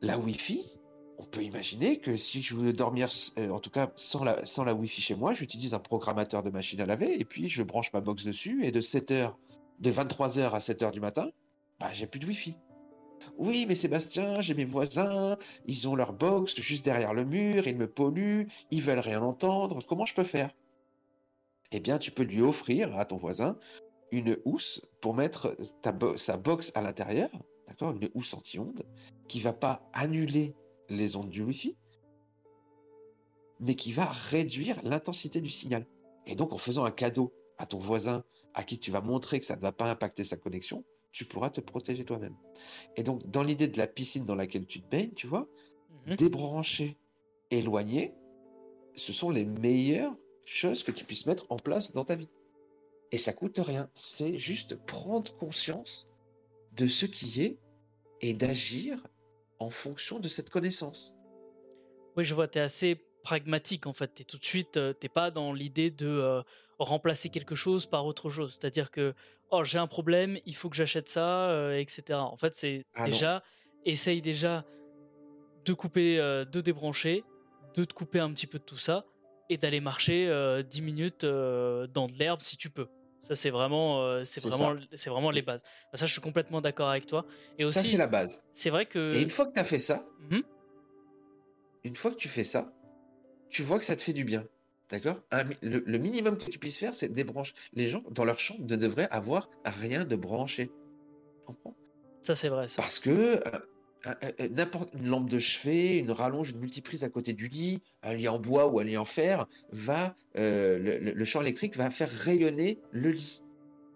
La Wi-Fi, on peut imaginer que si je veux dormir, euh, en tout cas sans la, sans la Wi-Fi chez moi, j'utilise un programmateur de machine à laver et puis je branche ma box dessus et de 7h, de 23h à 7h du matin, bah, j'ai plus de Wi-Fi. Oui, mais Sébastien, j'ai mes voisins, ils ont leur box juste derrière le mur, ils me polluent, ils veulent rien entendre, comment je peux faire? Eh bien, tu peux lui offrir à ton voisin une housse pour mettre sa box à l'intérieur d'accord, une housse anti-ondes, qui va pas annuler les ondes du Wi-Fi, mais qui va réduire l'intensité du signal. Et donc, en faisant un cadeau à ton voisin à qui tu vas montrer que ça ne va pas impacter sa connexion, tu pourras te protéger toi-même. Et donc, dans l'idée de la piscine dans laquelle tu te baignes, tu vois, mhm. débrancher, éloigner, ce sont les meilleures choses que tu puisses mettre en place dans ta vie. Et ça coûte rien. C'est juste prendre conscience de ce qui est et d'agir en fonction de cette connaissance. Oui, je vois, tu es assez pragmatique en fait. Tu tout de suite, euh, t'es pas dans l'idée de euh, remplacer quelque chose par autre chose. C'est-à-dire que, oh, j'ai un problème, il faut que j'achète ça, euh, etc. En fait, c'est ah déjà, essaye déjà de couper, de débrancher, de te couper un petit peu de tout ça et d'aller marcher 10 minutes dans de l'herbe si tu peux. Ça, c'est vraiment, euh, c'est vraiment, c'est vraiment les bases. Ça, je suis complètement d'accord avec toi. Et aussi, ça, c'est la base. C'est vrai que. Et une fois que tu as fait ça, mmh une fois que tu fais ça, tu vois que ça te fait du bien. D'accord? Le, minimum que tu puisses faire, c'est débrancher. Les gens, dans leur chambre, ne devraient avoir rien de branché. Tu comprends? Ça, c'est vrai. Ça. Parce que euh, n'importe une lampe de chevet, une rallonge, une multiprise à côté du lit, un lit en bois ou un lit en fer, va euh, le, champ électrique va faire rayonner le lit.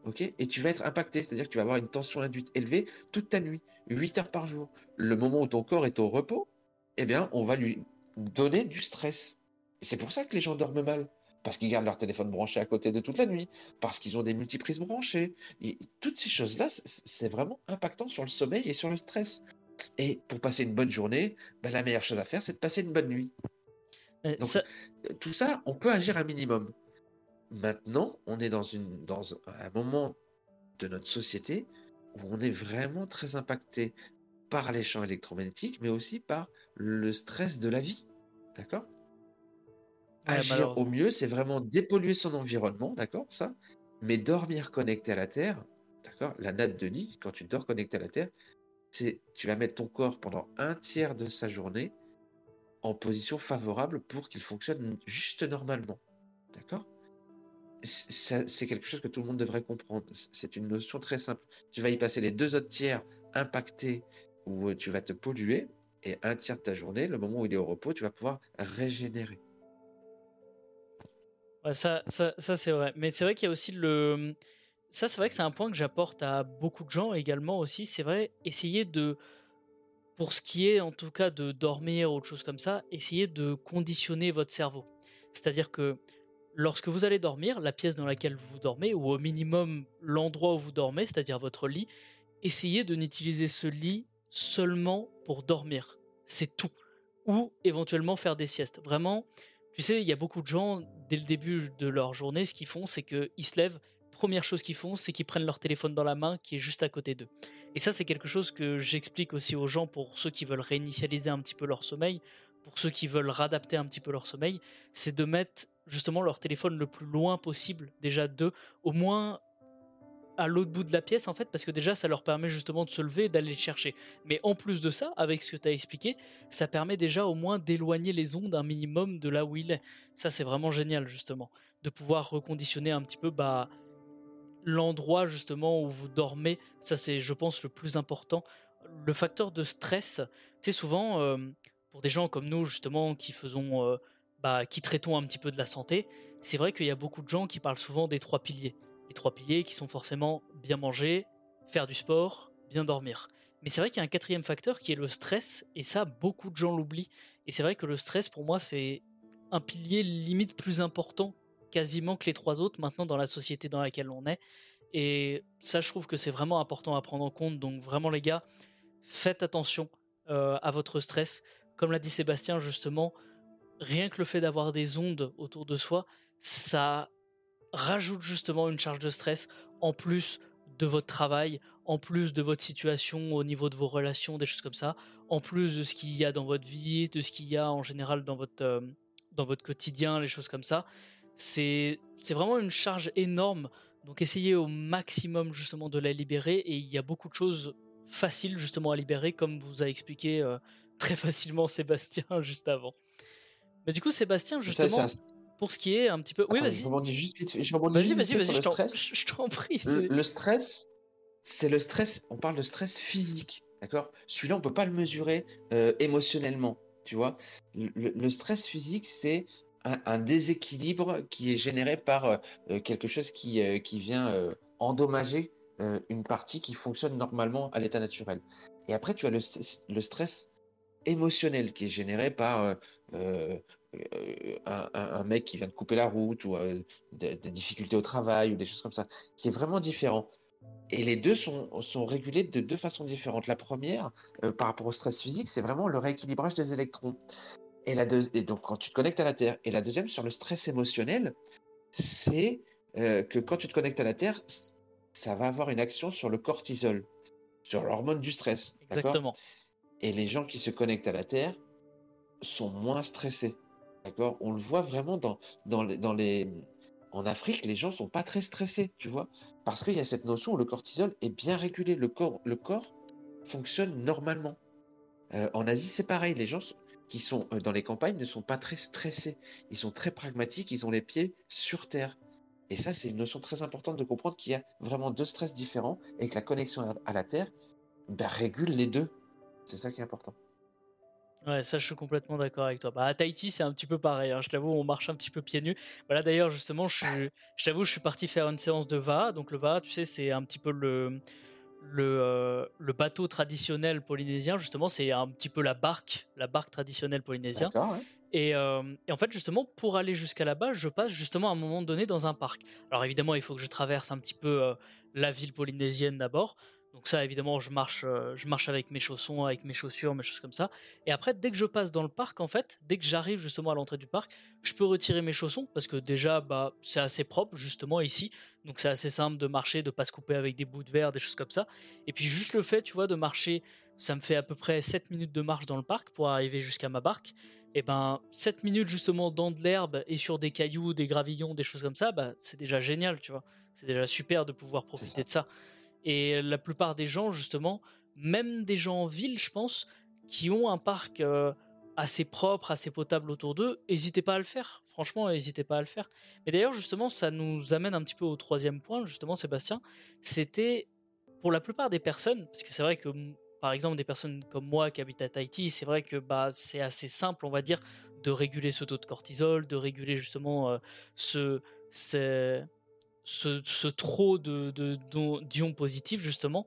ok? Et tu vas être impacté, c'est-à-dire que tu vas avoir une tension induite élevée toute ta nuit, 8 heures par jour. Le moment où ton corps est au repos, eh bien, on va lui donner du stress. C'est pour ça que les gens dorment mal. Parce qu'ils gardent leur téléphone branché à côté de toute la nuit, parce qu'ils ont des multiprises branchées. Et toutes ces choses-là, c'est vraiment impactant sur le sommeil et sur le stress. Et pour passer une bonne journée, ben, la meilleure chose à faire, c'est de passer une bonne nuit. tout ça, on peut agir un minimum. Maintenant, on est dans, une, dans un moment de notre société où on est vraiment très impacté par les champs électromagnétiques, mais aussi par le stress de la vie. D'accord? Agir au mieux, c'est vraiment dépolluer son environnement, d'accord Ça Mais dormir connecté à la Terre, d'accord La natte de lit, quand tu dors connecté à la Terre, c'est tu vas mettre ton corps pendant un tiers de sa journée en position favorable pour qu'il fonctionne juste normalement. D'accord C'est quelque chose que tout le monde devrait comprendre. C'est une notion très simple. Tu vas y passer les deux autres tiers impactés où tu vas te polluer et un tiers de ta journée, le moment où il est au repos, tu vas pouvoir régénérer. Ça, ça, ça c'est vrai. Mais c'est vrai qu'il y a aussi le ça, c'est vrai que c'est un point que j'apporte à beaucoup de gens également aussi. C'est vrai, essayer de, pour ce qui est en tout cas de dormir ou autre chose comme ça, essayer de conditionner votre cerveau. C'est-à-dire que lorsque vous allez dormir, la pièce dans laquelle vous dormez, ou au minimum l'endroit où vous dormez, c'est-à-dire votre lit, essayez de n'utiliser ce lit seulement pour dormir. C'est tout. Ou éventuellement faire des siestes. Vraiment, tu sais, il y a beaucoup de gens, dès le début de leur journée, ce qu'ils font, c'est qu'ils se lèvent, première chose qu'ils font, c'est qu'ils prennent leur téléphone dans la main qui est juste à côté d'eux. Et ça, c'est quelque chose que j'explique aussi aux gens pour ceux qui veulent réinitialiser un petit peu leur sommeil, pour ceux qui veulent réadapter un petit peu leur sommeil, c'est de mettre justement leur téléphone le plus loin possible, déjà de, au moins à l'autre bout de la pièce en fait parce que déjà ça leur permet justement de se lever et d'aller le chercher. Mais en plus de ça, avec ce que tu as expliqué, ça permet déjà au moins d'éloigner les ondes un minimum de là où il est. Ça c'est vraiment génial justement de pouvoir reconditionner un petit peu bah l'endroit justement où vous dormez. Ça c'est je pense le plus important. Le facteur de stress, sais souvent euh, pour des gens comme nous justement qui faisons euh, bah, qui traitons un petit peu de la santé, c'est vrai qu'il y a beaucoup de gens qui parlent souvent des trois piliers les trois piliers qui sont forcément bien manger, faire du sport, bien dormir. Mais c'est vrai qu'il y a un quatrième facteur qui est le stress, et ça, beaucoup de gens l'oublient. Et c'est vrai que le stress, pour moi, c'est un pilier limite plus important quasiment que les trois autres maintenant dans la société dans laquelle on est. Et ça, je trouve que c'est vraiment important à prendre en compte. Donc vraiment, les gars, faites attention euh, à votre stress. Comme l'a dit Sébastien, justement, rien que le fait d'avoir des ondes autour de soi, ça rajoute justement une charge de stress en plus de votre travail, en plus de votre situation au niveau de vos relations, des choses comme ça, en plus de ce qu'il y a dans votre vie, de ce qu'il y a en général dans votre, euh, dans votre quotidien, les choses comme ça. C'est vraiment une charge énorme. Donc essayez au maximum justement de la libérer et il y a beaucoup de choses faciles justement à libérer comme vous a expliqué euh, très facilement Sébastien juste avant. Mais du coup Sébastien justement pour ce qui est un petit peu. oui, vas-y. Je rebondis juste vite. vas-y, vas-y, vas-y. Je t'en prie. Le, stress, c'est le stress. On parle de stress physique, d'accord? Celui-là, on peut pas le mesurer euh, émotionnellement, tu vois? Le, stress physique, c'est un, déséquilibre qui est généré par euh, euh, quelque chose qui, qui vient endommager une partie qui fonctionne normalement à l'état naturel. Et après, tu as le, le stress émotionnel qui est généré par euh, un, mec qui vient de couper la route ou euh, des, difficultés au travail ou des choses comme ça, qui est vraiment différent. Et les deux sont, régulés de deux façons différentes. La première, euh, par rapport au stress physique, c'est vraiment le rééquilibrage des électrons. Et, la et donc quand tu te connectes à la Terre. Et la deuxième, sur le stress émotionnel, c'est que quand tu te connectes à la Terre, ça va avoir une action sur le cortisol, sur l'hormone du stress. Exactement. Et les gens qui se connectent à la Terre sont moins stressés. D'accord? On le voit vraiment dans, dans, les. En Afrique, les gens sont pas très stressés, tu vois? Parce qu'il y a cette notion où le cortisol est bien régulé. Le corps, le corps fonctionne normalement. Euh, en Asie, c'est pareil. Les gens qui sont euh, dans les campagnes ne sont pas très stressés. Ils sont très pragmatiques. Ils ont les pieds sur terre. Et ça, c'est une notion très importante de comprendre qu'il y a vraiment deux stress différents et que la connexion à la Terre ben, régule les deux. C'est ça qui est important. Ouais, ça, je suis complètement d'accord avec toi. Bah, à Tahiti, c'est un petit peu pareil. Hein. Je t'avoue, on marche un petit peu pieds nus. Voilà, d'ailleurs, justement, je, je t'avoue, je suis parti faire une séance de VA. Donc, le VA, tu sais, c'est un petit peu le, le, euh, le bateau traditionnel polynésien. Justement, c'est un petit peu la barque, la barque traditionnelle polynésienne. Et, euh, et, en fait, justement, pour aller jusqu'à là-bas, je passe justement à un moment donné dans un parc. Alors, évidemment, il faut que je traverse un petit peu euh, la ville polynésienne d'abord. Donc ça, évidemment, je marche, euh, je marche avec mes chaussons, avec mes chaussures, mes choses comme ça. Et après, dès que je passe dans le parc, en fait, dès que j'arrive justement à l'entrée du parc, je peux retirer mes chaussons parce que déjà, bah, c'est assez propre justement ici. Donc c'est assez simple de marcher, de pas se couper avec des bouts de verre, des choses comme ça. Et puis juste le fait, tu vois, de marcher, ça me fait à peu près 7 minutes de marche dans le parc pour arriver jusqu'à ma barque. Et ben 7 minutes justement dans de l'herbe et sur des cailloux, des gravillons, des choses comme ça, bah c'est déjà génial, tu vois. C'est déjà super de pouvoir profiter de ça. Et la plupart des gens, justement, même des gens en ville, je pense, qui ont un parc euh, assez propre, assez potable autour d'eux, n'hésitez pas à le faire. Franchement, n'hésitez pas à le faire. Mais d'ailleurs, justement, ça nous amène un petit peu au troisième point, justement, Sébastien. C'était pour la plupart des personnes, parce que c'est vrai que, par exemple, des personnes comme moi qui habitent à Tahiti, c'est vrai que bah, c'est assez simple, on va dire, de réguler ce taux de cortisol, de réguler justement euh, ce, ce, trop de, d'ions positifs justement,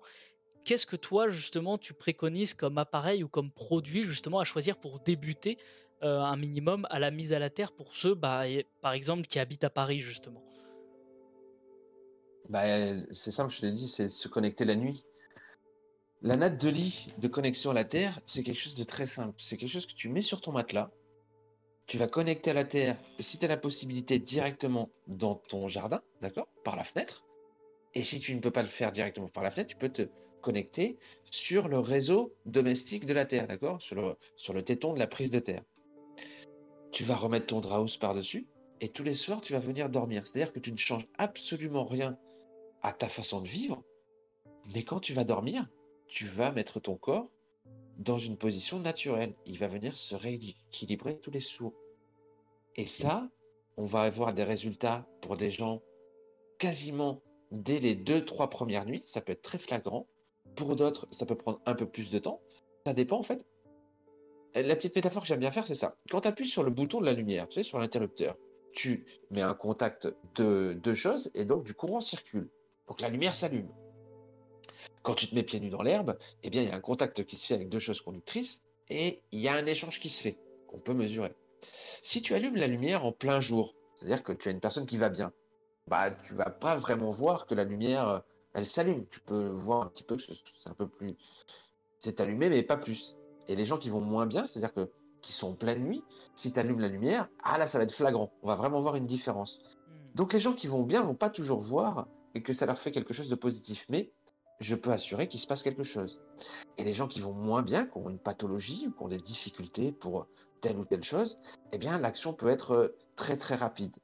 qu'est-ce que toi justement tu préconises comme appareil ou comme produit justement à choisir pour débuter euh, un minimum à la mise à la terre pour ceux bah, par exemple qui habitent à Paris justement? Bah, C'est simple, je l'ai dit, c'est se connecter la nuit. La natte de lit de connexion à la Terre, c'est quelque chose de très simple. C'est quelque chose que tu mets sur ton matelas, tu vas connecter à la Terre, si tu as la possibilité, directement dans ton jardin, d'accord Par la fenêtre. Et si tu ne peux pas le faire directement par la fenêtre, tu peux te connecté sur le réseau domestique de la Terre, d'accord sur le, sur le téton de la prise de terre. Tu vas remettre ton Draus par-dessus et tous les soirs, tu vas venir dormir. C'est-à-dire que tu ne changes absolument rien à ta façon de vivre, mais quand tu vas dormir, tu vas mettre ton corps dans une position naturelle. Il va venir se rééquilibrer tous les soirs. Et ça, on va avoir des résultats pour des gens quasiment dès les deux, trois premières nuits. Ça peut être très flagrant. Pour d'autres, ça peut prendre un peu plus de temps. Ça dépend en fait. La petite métaphore que j'aime bien faire, c'est ça. Quand tu appuies sur le bouton de la lumière, tu sais, sur l'interrupteur, tu mets un contact de deux choses et donc du courant circule. Donc la lumière s'allume. Quand tu te mets pieds nus dans l'herbe, eh bien il y a un contact qui se fait avec deux choses conductrices et il y a un échange qui se fait, qu'on peut mesurer. Si tu allumes la lumière en plein jour, c'est-à-dire que tu as une personne qui va bien, bah tu vas pas vraiment voir que la lumière euh, elle s'allume. Tu peux voir un petit peu que c'est un peu plus c'est allumé mais pas plus. Et les gens qui vont moins bien, c'est-à-dire que qui sont en pleine nuit, si tu allumes la lumière, ah là ça va être flagrant. On va vraiment voir une différence. Hmm. Donc les gens qui vont bien vont pas toujours voir et que ça leur fait quelque chose de positif, mais je peux assurer qu'il se passe quelque chose. Et les gens qui vont moins bien, qui ont une pathologie ou qui ont des difficultés pour telle ou telle chose, eh bien l'action peut être euh, très très rapide.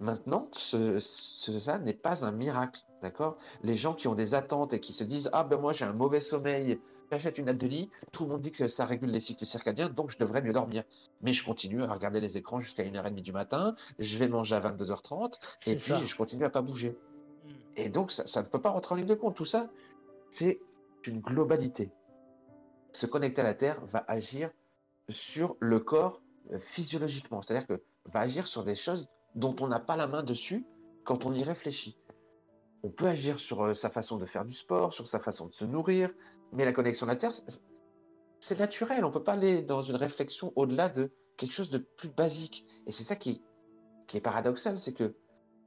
Maintenant, ce, ça n'est pas un miracle, d'accord? Les gens qui ont des attentes et qui se disent ah ben moi j'ai un mauvais sommeil, j'achète une natte de lit, tout le monde dit que ça régule les cycles circadiens, donc je devrais mieux dormir. Mais je continue à regarder les écrans jusqu'à 1h30 du matin, je vais manger à 22h30 et puis je continue à pas bouger. Et donc ça, ne peut pas rentrer en ligne de compte. Tout ça, c'est une globalité. Se connecter à la Terre va agir sur le corps euh, physiologiquement, c'est-à-dire que va agir sur des choses dont on n'a pas la main dessus quand on y réfléchit. On peut agir sur euh, sa façon de faire du sport, sur sa façon de se nourrir, mais la connexion à la Terre, c'est naturel. On ne peut pas aller dans une réflexion au-delà de quelque chose de plus basique. Et c'est ça qui, qui est paradoxal, c'est que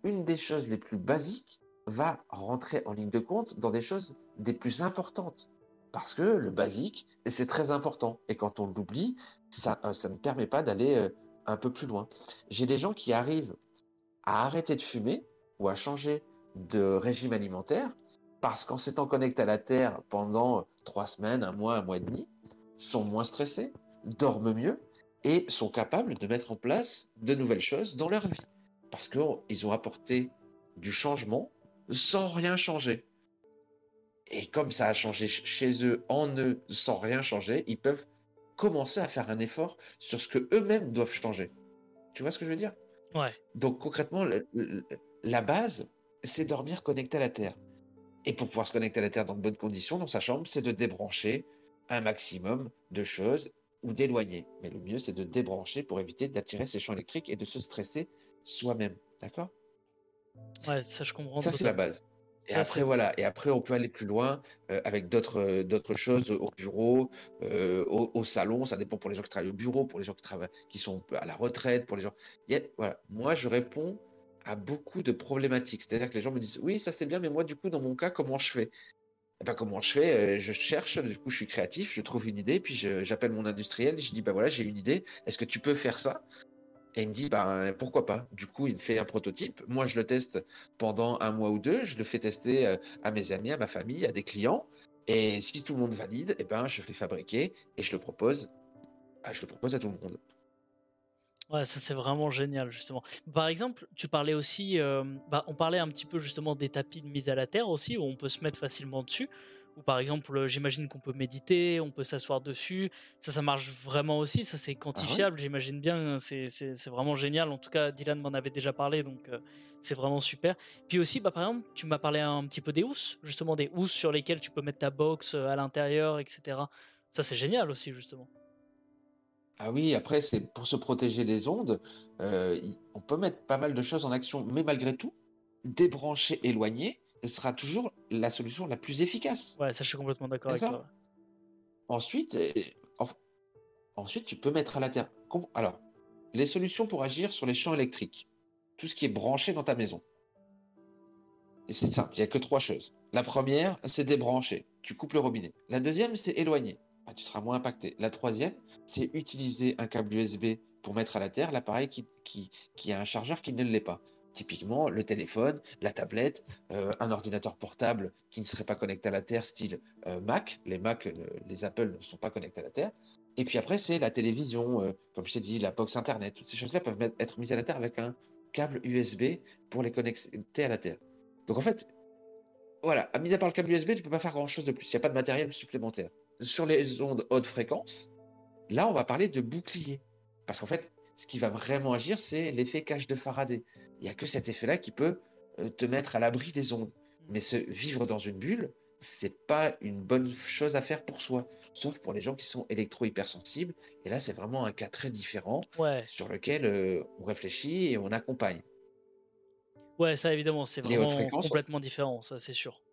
une des choses les plus basiques va rentrer en ligne de compte dans des choses des plus importantes. Parce que le basique, c'est très important. Et quand on l'oublie, ça, euh, ça ne permet pas d'aller euh, un peu plus loin. J'ai des gens qui arrivent à arrêter de fumer ou à changer de régime alimentaire parce qu'en s'étant connectés à la Terre pendant trois semaines, un mois, un mois et demi, sont moins stressés, dorment mieux et sont capables de mettre en place de nouvelles choses dans leur vie. Parce qu'ils ont apporté du changement sans rien changer. Et comme ça a changé chez eux, en eux, sans rien changer, ils peuvent commencer à faire un effort sur ce que eux-mêmes doivent changer. Tu vois ce que je veux dire? Ouais. Donc concrètement, la base, c'est dormir connecté à la Terre. Et pour pouvoir se connecter à la Terre dans de bonnes conditions, dans sa chambre, c'est de débrancher un maximum de choses ou d'éloigner. Mais le mieux, c'est de débrancher pour éviter d'attirer ces champs électriques et de se stresser soi-même. D'accord? Ouais, ça je comprends. Ça, c'est la base. Et après, voilà. Et après, on peut aller plus loin euh, avec d'autres, euh, d'autres choses au bureau, euh, au, salon. Ça dépend pour les gens qui travaillent au bureau, pour les gens qui travaillent, qui sont à la retraite, pour les gens. voilà. Moi, je réponds à beaucoup de problématiques. C'est-à-dire que les gens me disent, oui, ça c'est bien, mais moi, du coup, dans mon cas, comment je fais? Eh ben, comment je fais? Je cherche, du coup, je suis créatif, je trouve une idée, puis j'appelle mon industriel, je dis, bah voilà, j'ai une idée, est-ce que tu peux faire ça? Et il me dit, bah, pourquoi pas? Du coup, il fait un prototype. Moi, je le teste pendant un mois ou deux. Je le fais tester euh, à mes amis, à ma famille, à des clients. Et si tout le monde valide, eh ben, je fais fabriquer et je le propose. Ah, je le propose à tout le monde. Ouais, ça c'est vraiment génial justement. Par exemple, tu parlais aussi, euh, bah, on parlait un petit peu justement des tapis de mise à la terre aussi, où on peut se mettre facilement dessus. Ou par exemple, j'imagine qu'on peut méditer, on peut s'asseoir dessus. Ça, ça marche vraiment aussi. Ça, c'est ah quantifiable, j'imagine bien. C'est vraiment génial. En tout cas, Dylan m'en avait déjà parlé, donc euh, c'est vraiment super. Puis aussi, bah, par exemple, tu m'as parlé un petit peu des housses, justement, des housses sur lesquelles tu peux mettre ta box euh, à l'intérieur, etc. Ça, c'est génial aussi, justement. Ah oui, après, c'est pour se protéger des ondes. Euh, on peut mettre pas mal de choses en action, mais malgré tout, débrancher, éloigner, sera toujours la solution la plus efficace. Ouais, ça je suis complètement d'accord avec toi. Ensuite, euh, ensuite, tu peux mettre à la terre. Alors, les solutions pour agir sur les champs électriques, tout ce qui est branché dans ta maison. Et c'est simple, il n'y a que trois choses. La première, c'est débrancher. Tu coupes le robinet. La deuxième, c'est éloigner. Ah, tu seras moins impacté. La troisième, c'est utiliser un câble USB pour mettre à la terre l'appareil qui, qui, qui a un chargeur qui ne l'est pas Typiquement, le téléphone, la tablette, euh, un ordinateur portable qui ne serait pas connecté à la Terre, style euh, Mac. Les Mac, les Apple ne sont pas connectés à la Terre. Et puis après, c'est la télévision, comme je t'ai dit, la box Internet. Toutes ces choses-là peuvent être mises à la Terre avec un câble USB pour les connecter à la Terre. Donc en fait, voilà, mis à part le câble USB, tu peux pas faire grand-chose de plus. Il n'y a pas de matériel supplémentaire. Sur les ondes haute fréquence, là, on va parler de bouclier. Parce qu'en fait, ce qui va vraiment agir, c'est l'effet cache de Faraday. Il n'y a que cet effet-là qui peut euh, te mettre à l'abri des ondes. Mais se vivre dans une bulle, c'est pas une bonne chose à faire pour soi, sauf pour les gens qui sont électro-hypersensibles. Et là, c'est vraiment un cas très différent sur lequel euh, on réfléchit et on accompagne. Ouais, ça évidemment, c'est vraiment complètement différent, ça c'est sûr.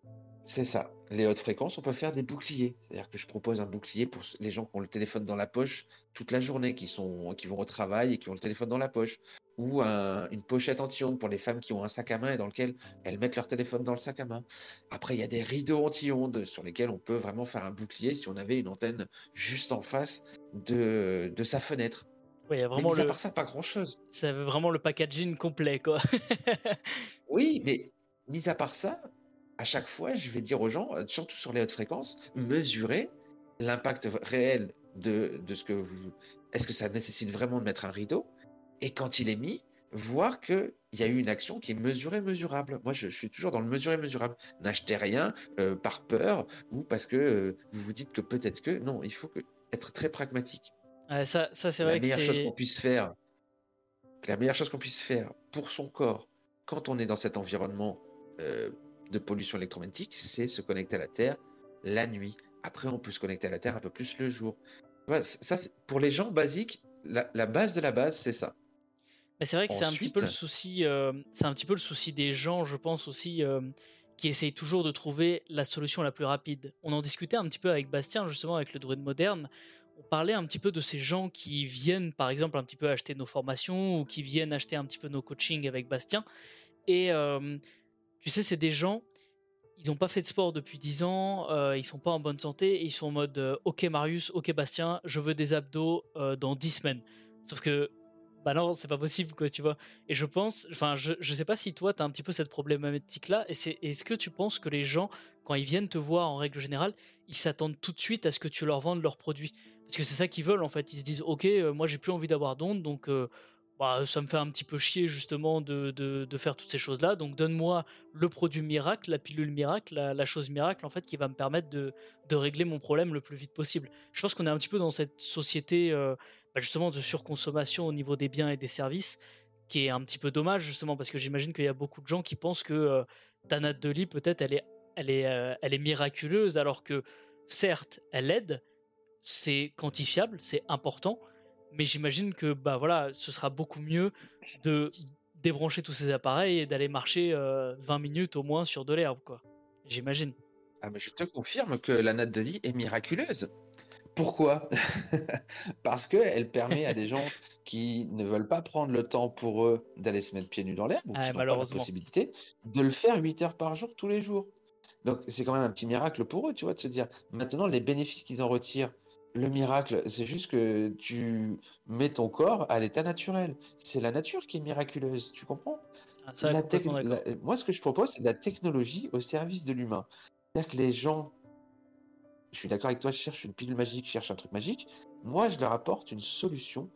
C'est ça. Les hautes fréquences, on peut faire des boucliers. C'est-à-dire que je propose un bouclier pour les gens qui ont le téléphone dans la poche toute la journée, qui, sont, qui vont au travail et qui ont le téléphone dans la poche. Ou une pochette anti-ondes pour les femmes qui ont un sac à main et dans lequel elles mettent leur téléphone dans le sac à main. Après, il y a des rideaux anti-ondes sur lesquels on peut vraiment faire un bouclier si on avait une antenne juste en face de, de sa fenêtre. Oui, il y a vraiment mais le... à part ça, pas grand-chose. C'est vraiment le packaging complet, quoi. oui, mais mis à part ça, à chaque fois, je vais dire aux gens, euh, surtout sur les hautes fréquences, mesurer l'impact réel de, de ce que vous. Est-ce que ça nécessite vraiment de mettre un rideau? Et quand il est mis, voir qu'il y a eu une action qui est mesurée, mesurable. Moi, je, suis toujours dans le mesuré, mesurable. N'achetez rien euh, par peur ou parce que euh, vous vous dites que peut-être que. Non, il faut que, être très pragmatique. ça, ça c'est vrai la meilleure chose qu'on puisse faire. La meilleure chose qu'on puisse faire pour son corps quand on est dans cet environnement de pollution électromagnétique, c'est se connecter à la Terre la nuit. Après, on peut se connecter à la Terre un peu plus le jour. ça, pour les gens basiques, la, base de la base, c'est ça. Mais c'est vrai que c'est un petit peu le souci. Euh, c'est un petit peu le souci des gens, je pense aussi, euh, qui essayent toujours de trouver la solution la plus rapide. On en discutait un petit peu avec Bastien, justement, avec le druide moderne. On parlait un petit peu de ces gens qui viennent, par exemple, un petit peu acheter nos formations ou qui viennent acheter un petit peu nos coachings avec Bastien. Et euh, tu sais, c'est des gens, ils n'ont pas fait de sport depuis 10 ans, euh, ils sont pas en bonne santé, et ils sont en mode euh, Ok Marius, ok Bastien, je veux des abdos euh, dans 10 semaines. Sauf que, bah non, c'est pas possible, quoi, tu vois. Et je pense, enfin, je, je sais pas si toi, tu as un petit peu cette problématique-là, et c'est est-ce que tu penses que les gens, quand ils viennent te voir en règle générale, ils s'attendent tout de suite à ce que tu leur vendes leurs produits? Parce que c'est ça qu'ils veulent, en fait. Ils se disent Ok, moi j'ai plus envie d'avoir d'ondes, donc bah, ça me fait un petit peu chier justement de, de, faire toutes ces choses-là. Donc donne-moi le produit miracle, la pilule miracle, la, chose miracle en fait qui va me permettre de, de, régler mon problème le plus vite possible. Je pense qu'on est un petit peu dans cette société euh, bah, justement de surconsommation au niveau des biens et des services qui est un petit peu dommage justement parce que j'imagine qu'il y a beaucoup de gens qui pensent que euh, ta natte de lit peut-être elle est, elle, est, euh, elle est miraculeuse alors que certes elle aide, c'est quantifiable, c'est important mais j'imagine que bah voilà, ce sera beaucoup mieux de débrancher tous ces appareils et d'aller marcher 20 euh, minutes au moins sur de l'herbe, quoi. J'imagine. Ah mais je te confirme que la natte de lit est miraculeuse. Pourquoi? Parce qu'elle permet à des gens qui ne veulent pas prendre le temps pour eux d'aller se mettre pieds nus dans l'herbe, ou qui ah, n'ont pas la possibilité, de le faire 8 heures par jour tous les jours. Donc c'est quand même un petit miracle pour eux, tu vois, de se dire, maintenant les bénéfices qu'ils en retirent, le miracle, c'est juste que tu mets ton corps à l'état naturel. C'est la nature qui est miraculeuse, tu comprends? Ah, Moi, ce que je propose, c'est de la technologie au service de l'humain. C'est-à-dire que les gens, je suis d'accord avec toi, cherchent une pilule magique, cherchent un truc magique. Moi, je leur apporte une solution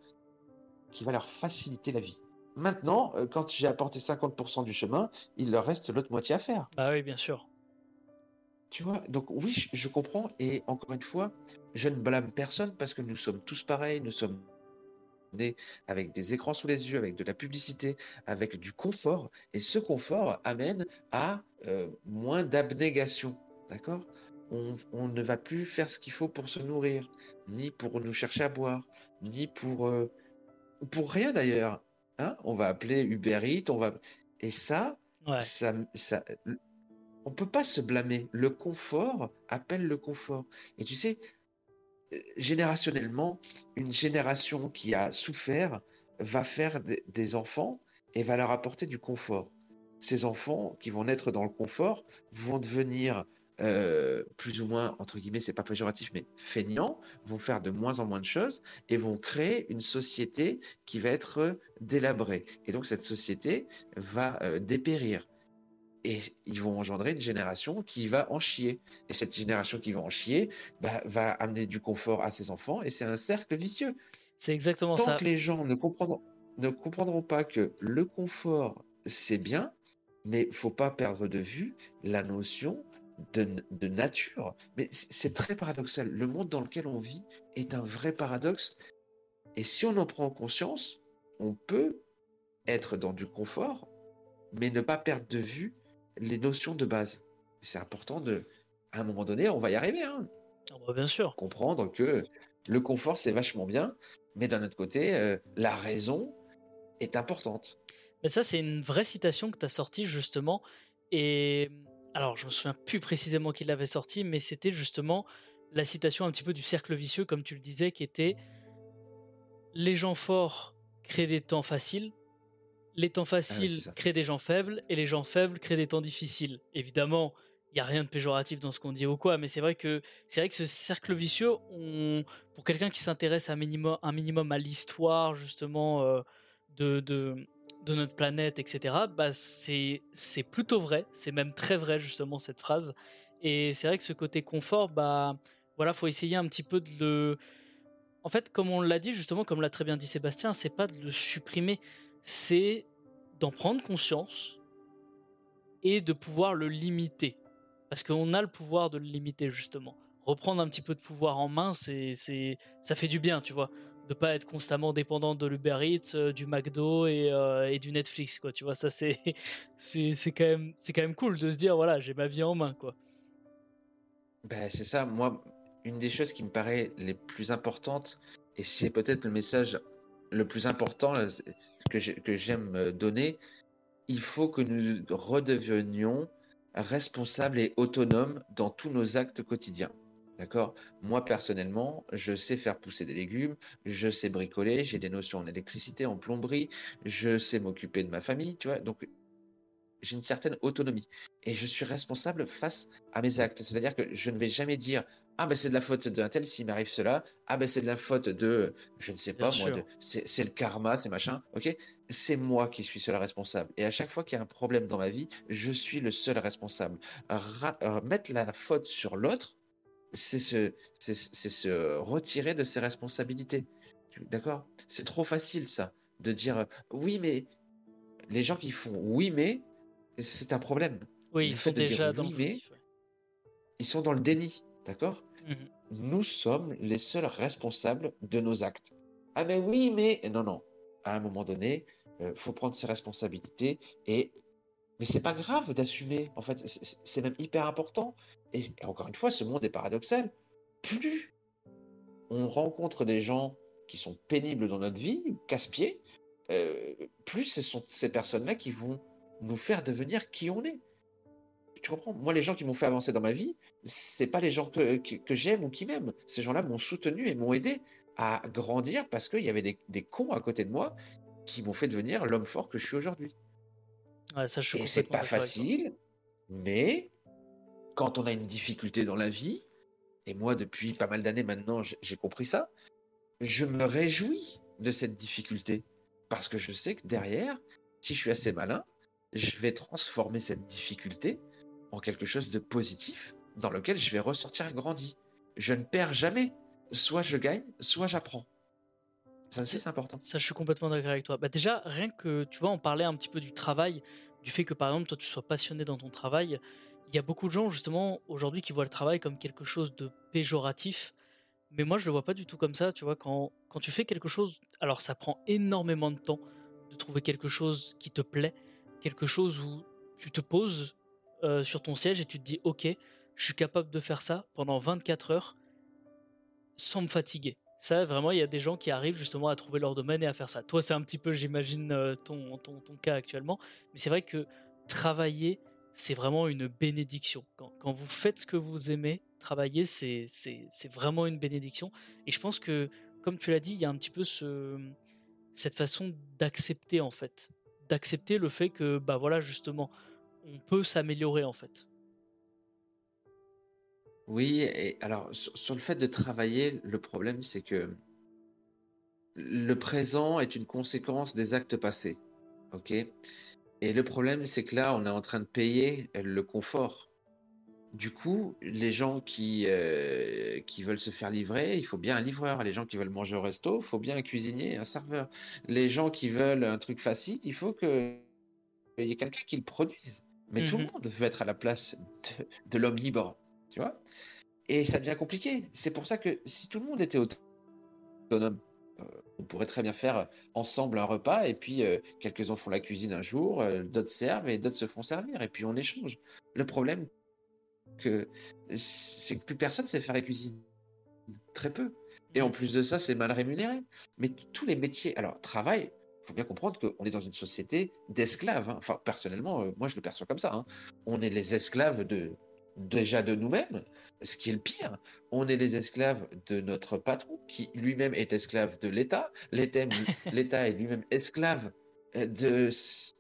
qui va leur faciliter la vie. Maintenant, euh, quand j'ai apporté 50% du chemin, il leur reste l'autre moitié à faire. Bah oui, bien sûr. Tu vois, donc oui, je, comprends. Et encore une fois, je ne blâme personne parce que nous sommes tous pareils. Nous sommes nés avec des écrans sous les yeux, avec de la publicité, avec du confort. Et ce confort amène à euh, moins d'abnégation. D'accord? On, ne va plus faire ce qu'il faut pour se nourrir, ni pour nous chercher à boire, ni pour, euh, pour rien d'ailleurs. Hein? On va appeler Uber Eats, on va. Et ça, ça, ça, on peut pas se blâmer. Le confort appelle le confort. Et tu sais, euh, générationnellement, une génération qui a souffert va faire des enfants et va leur apporter du confort. Ces enfants qui vont naître dans le confort vont devenir euh, plus ou moins, entre guillemets, c'est pas péjoratif, mais feignants, vont faire de moins en moins de choses et vont créer une société qui va être délabrée. Et donc cette société va euh, dépérir. Et ils vont engendrer une génération qui va en chier. Et cette génération qui va en chier bah, va amener du confort à ses enfants et c'est un cercle vicieux. C'est exactement ça. Tant que les gens ne comprendront, ne comprendront pas que le confort, c'est bien, mais il faut pas perdre de vue la notion de, nature. Mais c'est très paradoxal. Le monde dans lequel on vit est un vrai paradoxe. Et si on en prend conscience, on peut être dans du confort, mais ne pas perdre de vue les notions de base. C'est important de, à un moment donné, on va y arriver. Hein. Ah bah, bien sûr. Comprendre que le confort, c'est vachement bien, mais d'un autre côté, euh, la raison est importante. Mais ça, c'est une vraie citation que tu as sortie justement. Et alors, je me souviens plus précisément qui l'avait sorti, mais c'était justement la citation un petit peu du cercle vicieux, comme tu le disais, qui était Les gens forts créent des temps faciles, les temps ah faciles créent des gens faibles, et les gens faibles créent des temps difficiles. Évidemment, il n'y a rien de péjoratif dans ce qu'on dit ou quoi, mais c'est vrai que c'est vrai que ce cercle vicieux, pour quelqu'un qui s'intéresse un minimum, un minimum à l'histoire justement euh, de, de, de notre planète, etc., bah c'est plutôt vrai, c'est même très vrai justement cette phrase. Et c'est vrai que ce côté confort, bah voilà, faut essayer un petit peu de le. En fait, comme on l'a dit justement, comme l'a très bien dit Sébastien, c'est pas de le supprimer, c'est d'en prendre conscience et de pouvoir le limiter. Parce qu'on a le pouvoir de le limiter justement. Reprendre un petit peu de pouvoir en main, c'est ça fait du bien, tu vois de pas être constamment dépendant de l'Uber Eats, euh, du McDo euh, et, du Netflix quoi. Tu vois, ça c'est c'est quand même c'est quand même cool de se dire voilà, j'ai ma vie en main quoi. Ben, c'est ça, moi une des choses qui me paraît les plus importantes et c'est peut-être le message le plus important que j'aime donner, il faut que nous redevenions responsables et autonomes dans tous nos actes quotidiens. D'accord? Moi, personnellement, je sais faire pousser des légumes, je sais bricoler, j'ai des notions en électricité, en plomberie, je sais m'occuper de ma famille, tu vois? Donc, j'ai une certaine autonomie et je suis responsable face à mes actes. C'est-à-dire que je ne vais jamais dire ah ben c'est de la faute d'un tel s'il m'arrive cela, ah ben c'est de la faute de je ne sais pas moi, c'est le karma, c'est machin. Ok, c'est moi qui suis seul responsable. Et à chaque fois qu'il y a un problème dans ma vie, je suis le seul responsable. Euh, mettre la faute sur l'autre, c'est se, c'est, se retirer de ses responsabilités. D'accord? C'est trop facile ça, de dire oui mais les gens qui font oui mais c'est un problème. Oui, ils sont déjà dans mais, ils sont dans le déni, d'accord? Mmh Nous sommes les seuls responsables de nos actes. Ah mais oui mais non non. À un moment donné, euh, faut prendre ses responsabilités et mais c'est pas grave d'assumer. En fait, c'est même hyper important. Et encore une fois, ce monde est paradoxal. Plus on rencontre des gens qui sont pénibles dans notre vie, casse-pieds, euh, plus ce sont ces personnes-là qui vont nous faire devenir qui on est. Tu comprends? Moi, les gens qui m'ont fait avancer dans ma vie, c'est pas les gens que, que, j'aime ou qui m'aiment. Ces gens-là m'ont soutenu et m'ont aidé à grandir parce qu'il y avait des, des cons à côté de moi qui m'ont fait devenir l'homme fort que je suis aujourd'hui. Ouais, ça, je et c'est pas facile, mais quand on a une difficulté dans la vie, et moi depuis pas mal d'années maintenant j'ai compris ça, je me réjouis de cette difficulté. Parce que je sais que derrière, si je suis assez malin, je vais transformer cette difficulté en quelque chose de positif dans lequel je vais ressortir grandi. Je ne perds jamais. Soit je gagne, soit j'apprends. Ça aussi, c'est important. Ça, je suis complètement d'accord avec toi. Bah déjà, rien que, tu vois, on parlait un petit peu du travail, du fait que, par exemple, toi, tu sois passionné dans ton travail. Il y a beaucoup de gens, justement, aujourd'hui, qui voient le travail comme quelque chose de péjoratif. Mais moi, je le vois pas du tout comme ça, tu vois. Quand, quand tu fais quelque chose, alors ça prend énormément de temps de trouver quelque chose qui te plaît, quelque chose où tu te poses euh, sur ton siège et tu te dis, ok, je suis capable de faire ça pendant 24 heures sans me fatiguer. Ça, vraiment, il y a des gens qui arrivent justement à trouver leur domaine et à faire ça. Toi, c'est un petit peu, j'imagine, euh, ton, ton, ton, cas actuellement. Mais c'est vrai que travailler, c'est vraiment une bénédiction. Quand, quand, vous faites ce que vous aimez, travailler, c'est vraiment une bénédiction. Et je pense que, comme tu l'as dit, il y a un petit peu ce, cette façon d'accepter, en fait. D'accepter le fait que, bah voilà, justement, on peut s'améliorer, en fait. Oui, et alors sur, le fait de travailler, le problème c'est que le présent est une conséquence des actes passés. Ok? Et le problème c'est que là, on est en train de payer le confort. Du coup, les gens qui, euh, qui veulent se faire livrer, il faut bien un livreur. Les gens qui veulent manger au resto, il faut bien un cuisinier, un serveur. Les gens qui veulent un truc facile, il faut qu'il y ait quelqu'un qui le produise. Mais tout le mhm. monde veut être à la place de, l'homme libre, tu vois? Et ça devient compliqué. C'est pour ça que si tout le monde était autonome, euh, on pourrait très bien faire ensemble un repas et puis euh, quelques-uns font la cuisine un jour, d'autres servent et d'autres se font servir et puis on échange. Le problème, que c'est que plus personne sait faire la cuisine. Très peu. Et en plus de ça, c'est mal rémunéré. Mais tous les métiers, alors travail, faut bien comprendre qu'on est dans une société d'esclaves. Hein. Enfin, personnellement, euh, moi je le perçois comme ça. Hein. On est les esclaves de déjà de nous-mêmes, ce qui est le pire. On est les esclaves de notre patron, qui lui-même est esclave de l'État. L'État est lui-même esclave de,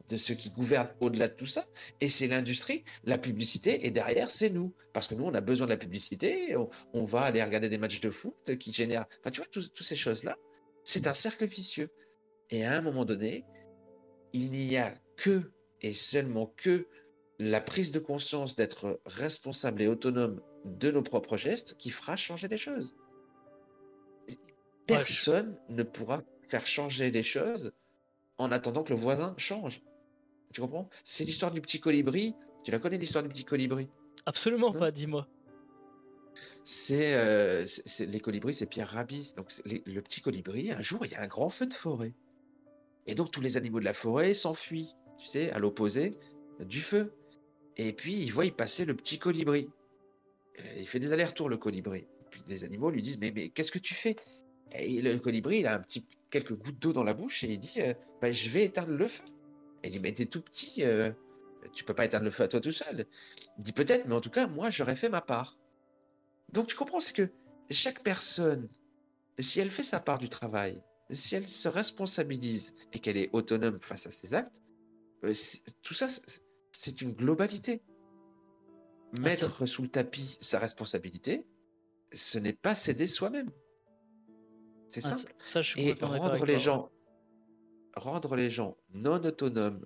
de ceux qui gouvernent au-delà de tout ça. Et c'est l'industrie, la publicité, et derrière, c'est nous. Parce que nous, on a besoin de la publicité, on, va aller regarder des matchs de foot qui génèrent... Enfin, tu vois, toutes ces choses-là, c'est un cercle vicieux. Et à un moment donné, il n'y a que, et seulement que, la prise de conscience d'être responsable et autonome de nos propres gestes qui fera changer les choses. Personne ne pourra faire changer les choses en attendant que le voisin change. Tu comprends? C'est l'histoire du petit colibri. Tu la connais l'histoire du petit colibri? Absolument pas, dis-moi. Euh, c'est les colibris, c'est Pierre Rabhi. Donc le petit colibri, un jour, il y a un grand feu de forêt. Et donc tous les animaux de la forêt s'enfuient, tu sais, à l'opposé du feu. Et puis il voit y passer le petit colibri. Il fait des allers-retours, le colibri. puis les animaux lui disent Mais, mais qu'est-ce que tu fais? Et le colibri, il a un petit, quelques gouttes d'eau dans la bouche et il dit euh, bah, Je vais éteindre le feu. Et il dit Mais t'es tout petit, euh, tu peux pas éteindre le feu à toi tout seul. Il dit Peut-être, mais en tout cas, moi, j'aurais fait ma part. Donc tu comprends, c'est que chaque personne, si elle fait sa part du travail, si elle se responsabilise et qu'elle est autonome face à ses actes, euh, tout ça, c'est une globalité. Ah, Mettre sous le tapis sa responsabilité, ce n'est pas céder soi-même. C'est ah, ça. et rendre les gens, rendre les gens non autonomes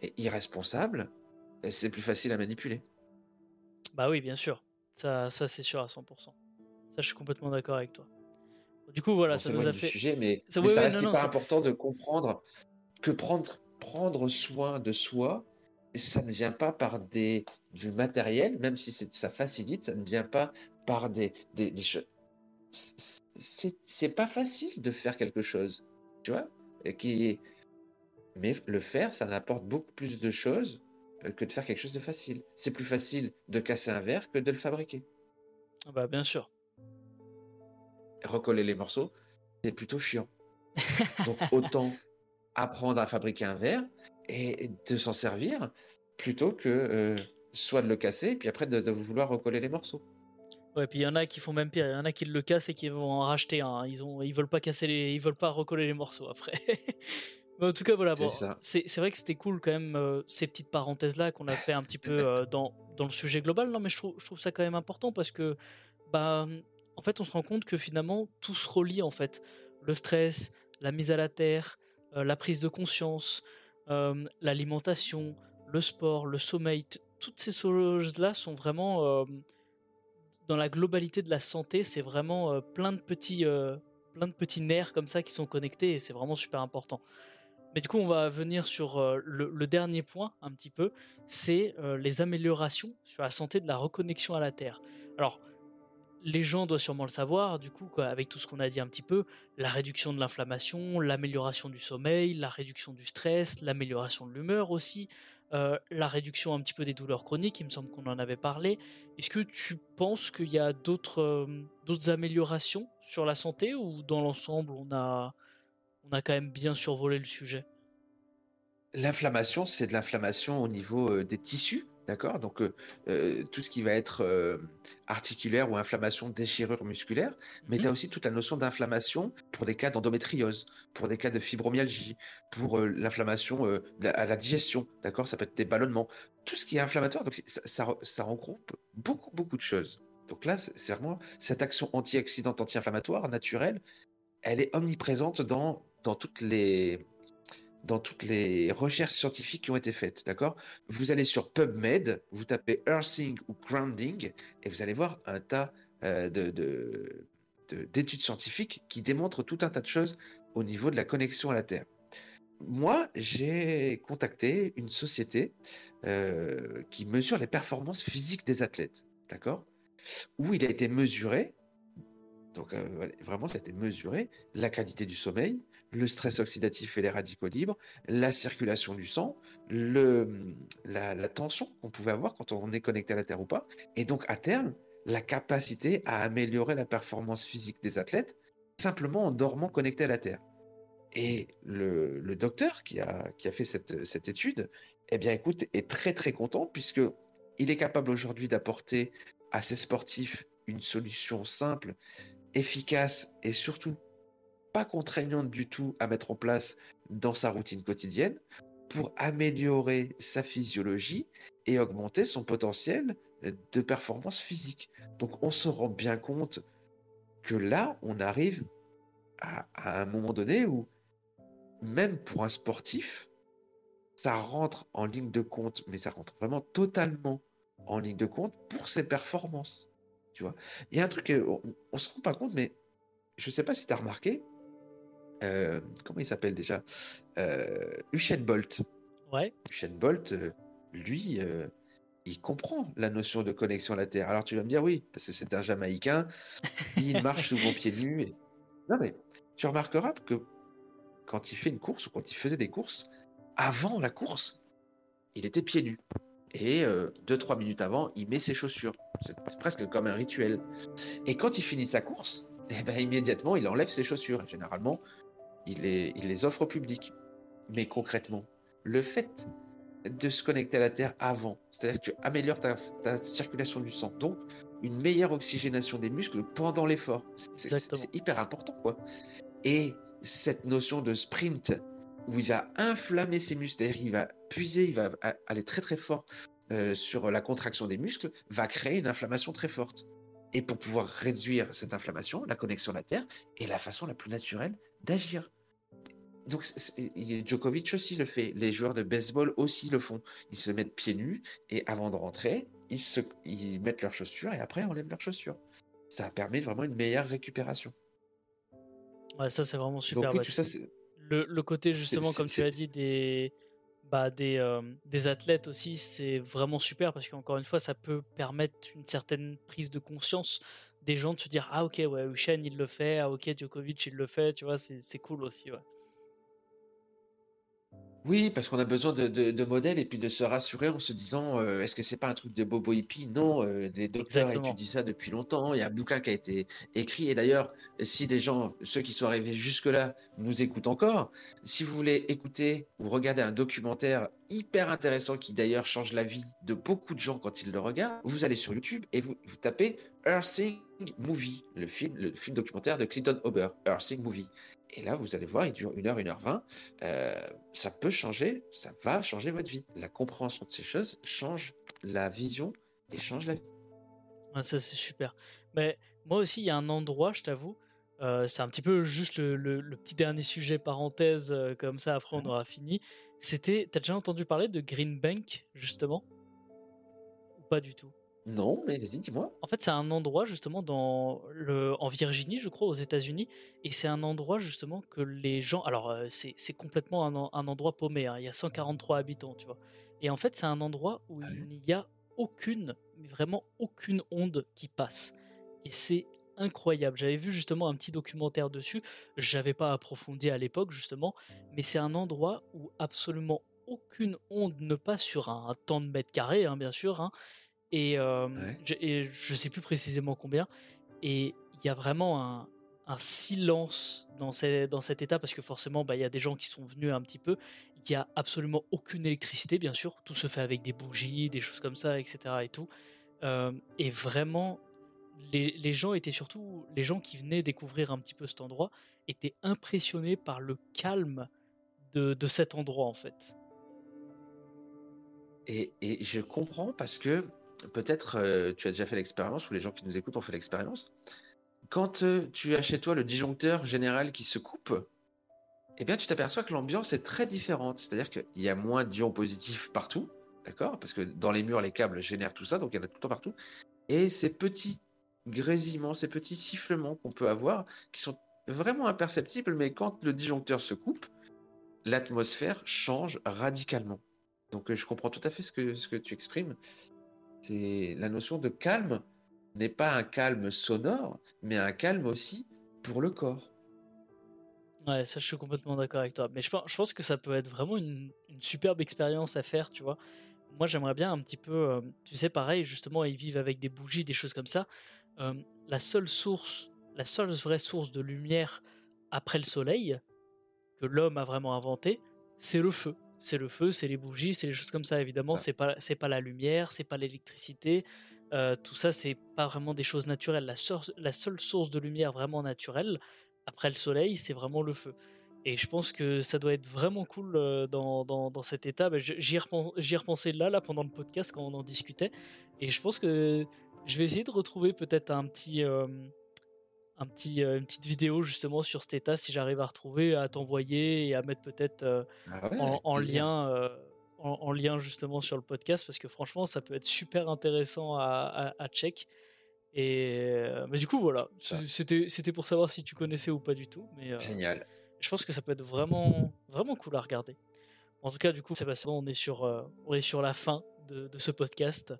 et irresponsables, c'est plus facile à manipuler. Bah oui, bien sûr. Ça, ça c'est sûr à 100%. Ça, je suis complètement d'accord avec toi. Du coup, voilà, ça nous a fait. Sujet, mais ça, reste pas important de comprendre que prendre, prendre soin de soi, ça ne vient pas par des, du matériel, même si ça facilite, ça ne vient pas par des, des, des choses c'est pas facile de faire quelque chose, tu vois, qui mais le faire, ça apporte beaucoup plus de choses euh, que de faire quelque chose de facile. C'est plus facile de casser un verre que de le fabriquer. Ah bah bien sûr. Recoller les morceaux, c'est plutôt chiant. Donc autant apprendre à fabriquer un verre et de s'en servir plutôt que euh, soit de le casser puis après de vouloir recoller les morceaux. Ouais, puis il y en a qui font même pire, il y en a qui le cassent et qui vont en racheter un. Ils ont, ils veulent pas casser les, ils veulent pas recoller les morceaux après. Mais en tout cas, voilà. Bon, c'est vrai que c'était cool quand même euh, ces petites parenthèses là qu'on a fait un petit peu euh, dans dans le sujet global. Non, mais je trouve, je trouve ça quand même important parce que bah en fait on se rend compte que finalement tout se relie en fait. Le stress, la mise à la terre, euh, la prise de conscience, l'alimentation, le sport, le sommeil, toutes ces choses là sont vraiment dans la globalité de la santé, c'est vraiment euh, plein de petits euh, plein de petits nerfs comme ça qui sont connectés et c'est vraiment super important. Mais du coup, on va venir sur euh, le, dernier point un petit peu, c'est les améliorations sur la santé de la reconnexion à la Terre. Alors, les gens doivent sûrement le savoir, du coup, avec tout ce qu'on a dit un petit peu, la réduction de l'inflammation, l'amélioration du sommeil, la réduction du stress, l'amélioration de l'humeur aussi, euh, la réduction un petit peu des douleurs chroniques, il me semble qu'on en avait parlé. Est-ce que tu penses qu'il y a d'autres euh, améliorations sur la santé ou dans l'ensemble on a, on a quand même bien survolé le sujet? L'inflammation, c'est de l'inflammation au niveau euh, des tissus, D'accord Donc, euh, euh, tout ce qui va être euh, articulaire ou inflammation, déchirure musculaire, mais mmh tu as aussi toute la notion d'inflammation pour des cas d'endométriose, pour des cas de fibromyalgie, pour l'inflammation à la digestion, d'accord Ça peut être des ballonnements, tout ce qui est inflammatoire. Donc, ça, ça, regroupe beaucoup, beaucoup de choses. Donc là, c'est vraiment cette action antioxydante, anti-inflammatoire naturelle, elle est omniprésente dans, dans toutes les dans toutes les recherches scientifiques qui ont été faites, d'accord? Vous allez sur PubMed, vous tapez earthing ou grounding, et vous allez voir un tas euh, de, d'études scientifiques qui démontrent tout un tas de choses au niveau de la connexion à la Terre. Moi, j'ai contacté une société euh, qui mesure les performances physiques des athlètes, d'accord? Où il a été mesuré, donc euh, vraiment, ça a été mesuré, la qualité du sommeil, le stress oxydatif et les radicaux libres, la circulation du sang, le, la, tension qu'on pouvait avoir quand on est connecté à la Terre ou pas, et donc à terme, la capacité à améliorer la performance physique des athlètes simplement en dormant connecté à la Terre. Et le, le docteur qui a, qui a fait cette, cette, étude, eh bien, écoute, est très très content puisque il est capable aujourd'hui d'apporter à ses sportifs une solution simple, efficace et surtout pas contraignante du tout à mettre en place dans sa routine quotidienne pour améliorer sa physiologie et augmenter son potentiel de performance physique. Donc on se rend bien compte que là, on arrive à, un moment donné où même pour un sportif, ça rentre en ligne de compte, mais ça rentre vraiment totalement en ligne de compte pour ses performances. Tu vois, il y a un truc, on, on se rend pas compte, mais je sais pas si tu as remarqué, euh, comment il s'appelle déjà? Euh, Usain Bolt. Ouais. Usain Bolt, euh, lui, euh, il comprend la notion de connexion à la Terre. Alors tu vas me dire oui, parce que c'est un Jamaïcain, il marche souvent pieds nus. Et... Non mais tu remarqueras que quand il fait une course ou quand il faisait des courses, avant la course, il était pieds nus. Et 2-3 minutes avant, il met ses chaussures. C'est presque comme un rituel. Et quand il finit sa course, eh ben, immédiatement, il enlève ses chaussures. Et généralement, il les, il les offre au public. Mais concrètement, le fait de se connecter à la Terre avant, c'est-à-dire que tu améliores ta, ta, circulation du sang, donc une meilleure oxygénation des muscles pendant l'effort. C'est hyper important, quoi. Et cette notion de sprint, où il va inflammer ses muscles, c'est-à-dire il va puiser, il va aller très très fort euh, sur la contraction des muscles, va créer une inflammation très forte. Et pour pouvoir réduire cette inflammation, la connexion à la Terre est la façon la plus naturelle d'agir. Donc Djokovic aussi le fait, les joueurs de baseball aussi le font. Ils se mettent pieds nus et avant de rentrer, ils, se, ils mettent leurs chaussures et après enlèvent leurs chaussures. Ça permet vraiment une meilleure récupération. Ouais, ça c'est vraiment super. Donc, oui, tout ça, le, le, côté justement, comme tu as dit, des, bah, des, euh, des athlètes aussi, c'est vraiment super parce qu'encore une fois, ça peut permettre une certaine prise de conscience des gens de se dire Ah, ok, ouais, Usain il le fait, ah, ok, Djokovic il le fait, tu vois, c'est cool aussi, ouais. Oui, parce qu'on a besoin de, de, de, modèles et puis de se rassurer en se disant euh, est-ce que c'est pas un truc de bobo hippie? Non, euh, les docteurs Exactement. étudient ça depuis longtemps. Il y a un bouquin qui a été écrit. Et d'ailleurs, si des gens, ceux qui sont arrivés jusque-là, nous écoutent encore, si vous voulez écouter ou regarder un documentaire hyper intéressant qui d'ailleurs change la vie de beaucoup de gens quand ils le regardent, vous allez sur YouTube et vous, vous tapez Earthing Movie, le film, le film documentaire de Clinton Ober, Earthing Movie. Et là, vous allez voir, il dure 1 heure, 1 heure 20. Euh, ça peut changer, ça va changer votre vie. La compréhension de ces choses change la vision et change la vie. Ah, ça, c'est super. Mais moi aussi, il y a un endroit, je t'avoue, euh, c'est un petit peu juste le, le, le, petit dernier sujet parenthèse, euh, comme ça, après on aura fini. C'était, t'as déjà entendu parler de Green Bank, justement? Ou pas du tout? Non, mais vas-y, dis-moi. En fait, c'est un endroit justement dans le, en Virginie, je crois, aux États-Unis, et c'est un endroit justement que les gens. Alors, euh, c'est complètement un, un, endroit paumé. Hein, il y a 143 habitants, tu vois. Et en fait, c'est un endroit où il n'y a aucune, mais vraiment aucune onde qui passe. Et c'est incroyable. J'avais vu justement un petit documentaire dessus. J'avais pas approfondi à l'époque justement, mais c'est un endroit où absolument aucune onde ne passe sur un, un temps de mètre carré, hein, bien sûr. Hein, et, euh, ouais. je, et je sais plus précisément combien. Et il y a vraiment un, un silence dans, ces, dans cet état parce que forcément, bah, il y a des gens qui sont venus un petit peu. Il y a absolument aucune électricité, bien sûr. Tout se fait avec des bougies, des choses comme ça, etc. Et tout. Euh, et vraiment, les, les, gens étaient surtout les gens qui venaient découvrir un petit peu cet endroit étaient impressionnés par le calme de, de cet endroit en fait. Et, et je comprends parce que peut-être tu as déjà fait l'expérience, ou les gens qui nous écoutent ont fait l'expérience. Quand tu as chez toi le disjoncteur général qui se coupe, eh bien, tu t'aperçois que l'ambiance est très différente. C'est-à-dire qu'il y a moins d'ions positifs partout, d'accord? Parce que dans les murs, les câbles génèrent tout ça, donc il y en a tout le temps partout. Et ces petits grésillements, ces petits sifflements qu'on peut avoir, qui sont vraiment imperceptibles, mais quand le disjoncteur se coupe, l'atmosphère change radicalement. Donc je comprends tout à fait ce que, ce que tu exprimes. C'est la notion de calme n'est pas un calme sonore, mais un calme aussi pour le corps. Ouais, ça je suis complètement d'accord avec toi. Mais je pense, que ça peut être vraiment une, superbe expérience à faire, tu vois. Moi j'aimerais bien un petit peu, euh, tu sais, pareil, justement, ils vivent avec des bougies, des choses comme ça. Euh, la seule source, la seule vraie source de lumière après le soleil que l'homme a vraiment inventé, c'est le feu. C'est le feu, c'est les bougies, c'est les choses comme ça. Évidemment, c'est pas, c'est pas la lumière, c'est pas l'électricité. Euh, tout ça, c'est pas vraiment des choses naturelles. La, la seule source de lumière vraiment naturelle, après le soleil, c'est vraiment le feu. Et je pense que ça doit être vraiment cool euh, dans, dans, cet état. Bah, j'y ai repensé là, là, pendant le podcast quand on en discutait. Et je pense que je vais essayer de retrouver peut-être un petit, euh, un petit, euh, une petite vidéo justement sur cet état si j'arrive à retrouver, à t'envoyer et à mettre peut-être ah en, lien. En, lien justement sur le podcast parce que franchement ça peut être super intéressant à, à check et mais du coup voilà, c'était c'était pour savoir si tu connaissais ou pas du tout. Mais génial. Je pense que ça peut être vraiment vraiment cool à regarder. En tout cas, du coup, Sébastien, on est sur on est sur la fin de, de ce podcast.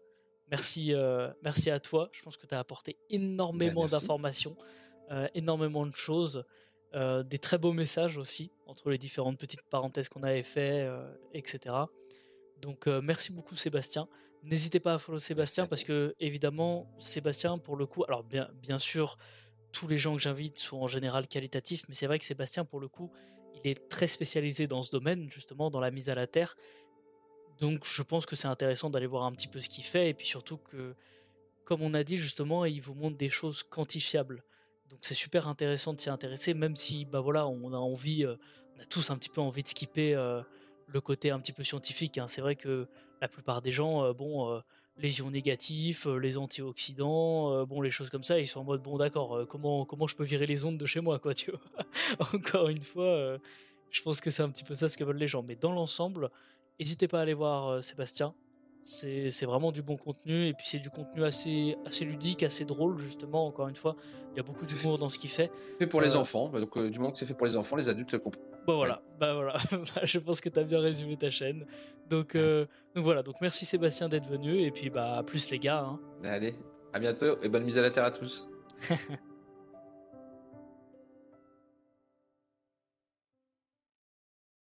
Merci merci à toi. Je pense que tu as apporté énormément ben, d'informations, énormément de choses. des très beaux messages aussi entre les différentes petites parenthèses qu'on avait fait, etc. Donc merci beaucoup Sébastien. N'hésitez pas à follow Sébastien parce que évidemment Sébastien pour le coup, alors bien, bien sûr tous les gens que j'invite sont en général qualitatifs, mais c'est vrai que Sébastien pour le coup il est très spécialisé dans ce domaine justement dans la mise à la terre. Donc je pense que c'est intéressant d'aller voir un petit peu ce qu'il fait et puis surtout que comme on a dit justement il vous montre des choses quantifiables. Donc c'est super intéressant de s'y intéresser même si bah voilà on a envie, euh, on a tous un petit peu envie de skipper euh, le côté un petit peu scientifique. Hein. C'est vrai que la plupart des gens, euh, bon, les ions négatifs, les antioxydants, bon, les choses comme ça, ils sont en mode bon, d'accord, comment comment je peux virer les ondes de chez moi, quoi, tu vois? Encore une fois, je pense que c'est un petit peu ça ce que veulent les gens. Mais dans l'ensemble, n'hésitez pas à aller voir Sébastien. C'est vraiment du bon contenu et puis c'est du contenu assez, assez ludique, assez drôle justement. Encore une fois, il y a beaucoup d'humour dans ce qu'il fait. Fait pour les enfants, donc du moment que c'est fait pour les enfants, les adultes comprennent. Bah voilà, bah voilà. Bah, je pense que tu as bien résumé ta chaîne. Donc, euh, donc voilà, donc merci Sébastien d'être venu et puis bah plus les gars. Hein. Allez, à bientôt et bonne mise à la terre à tous.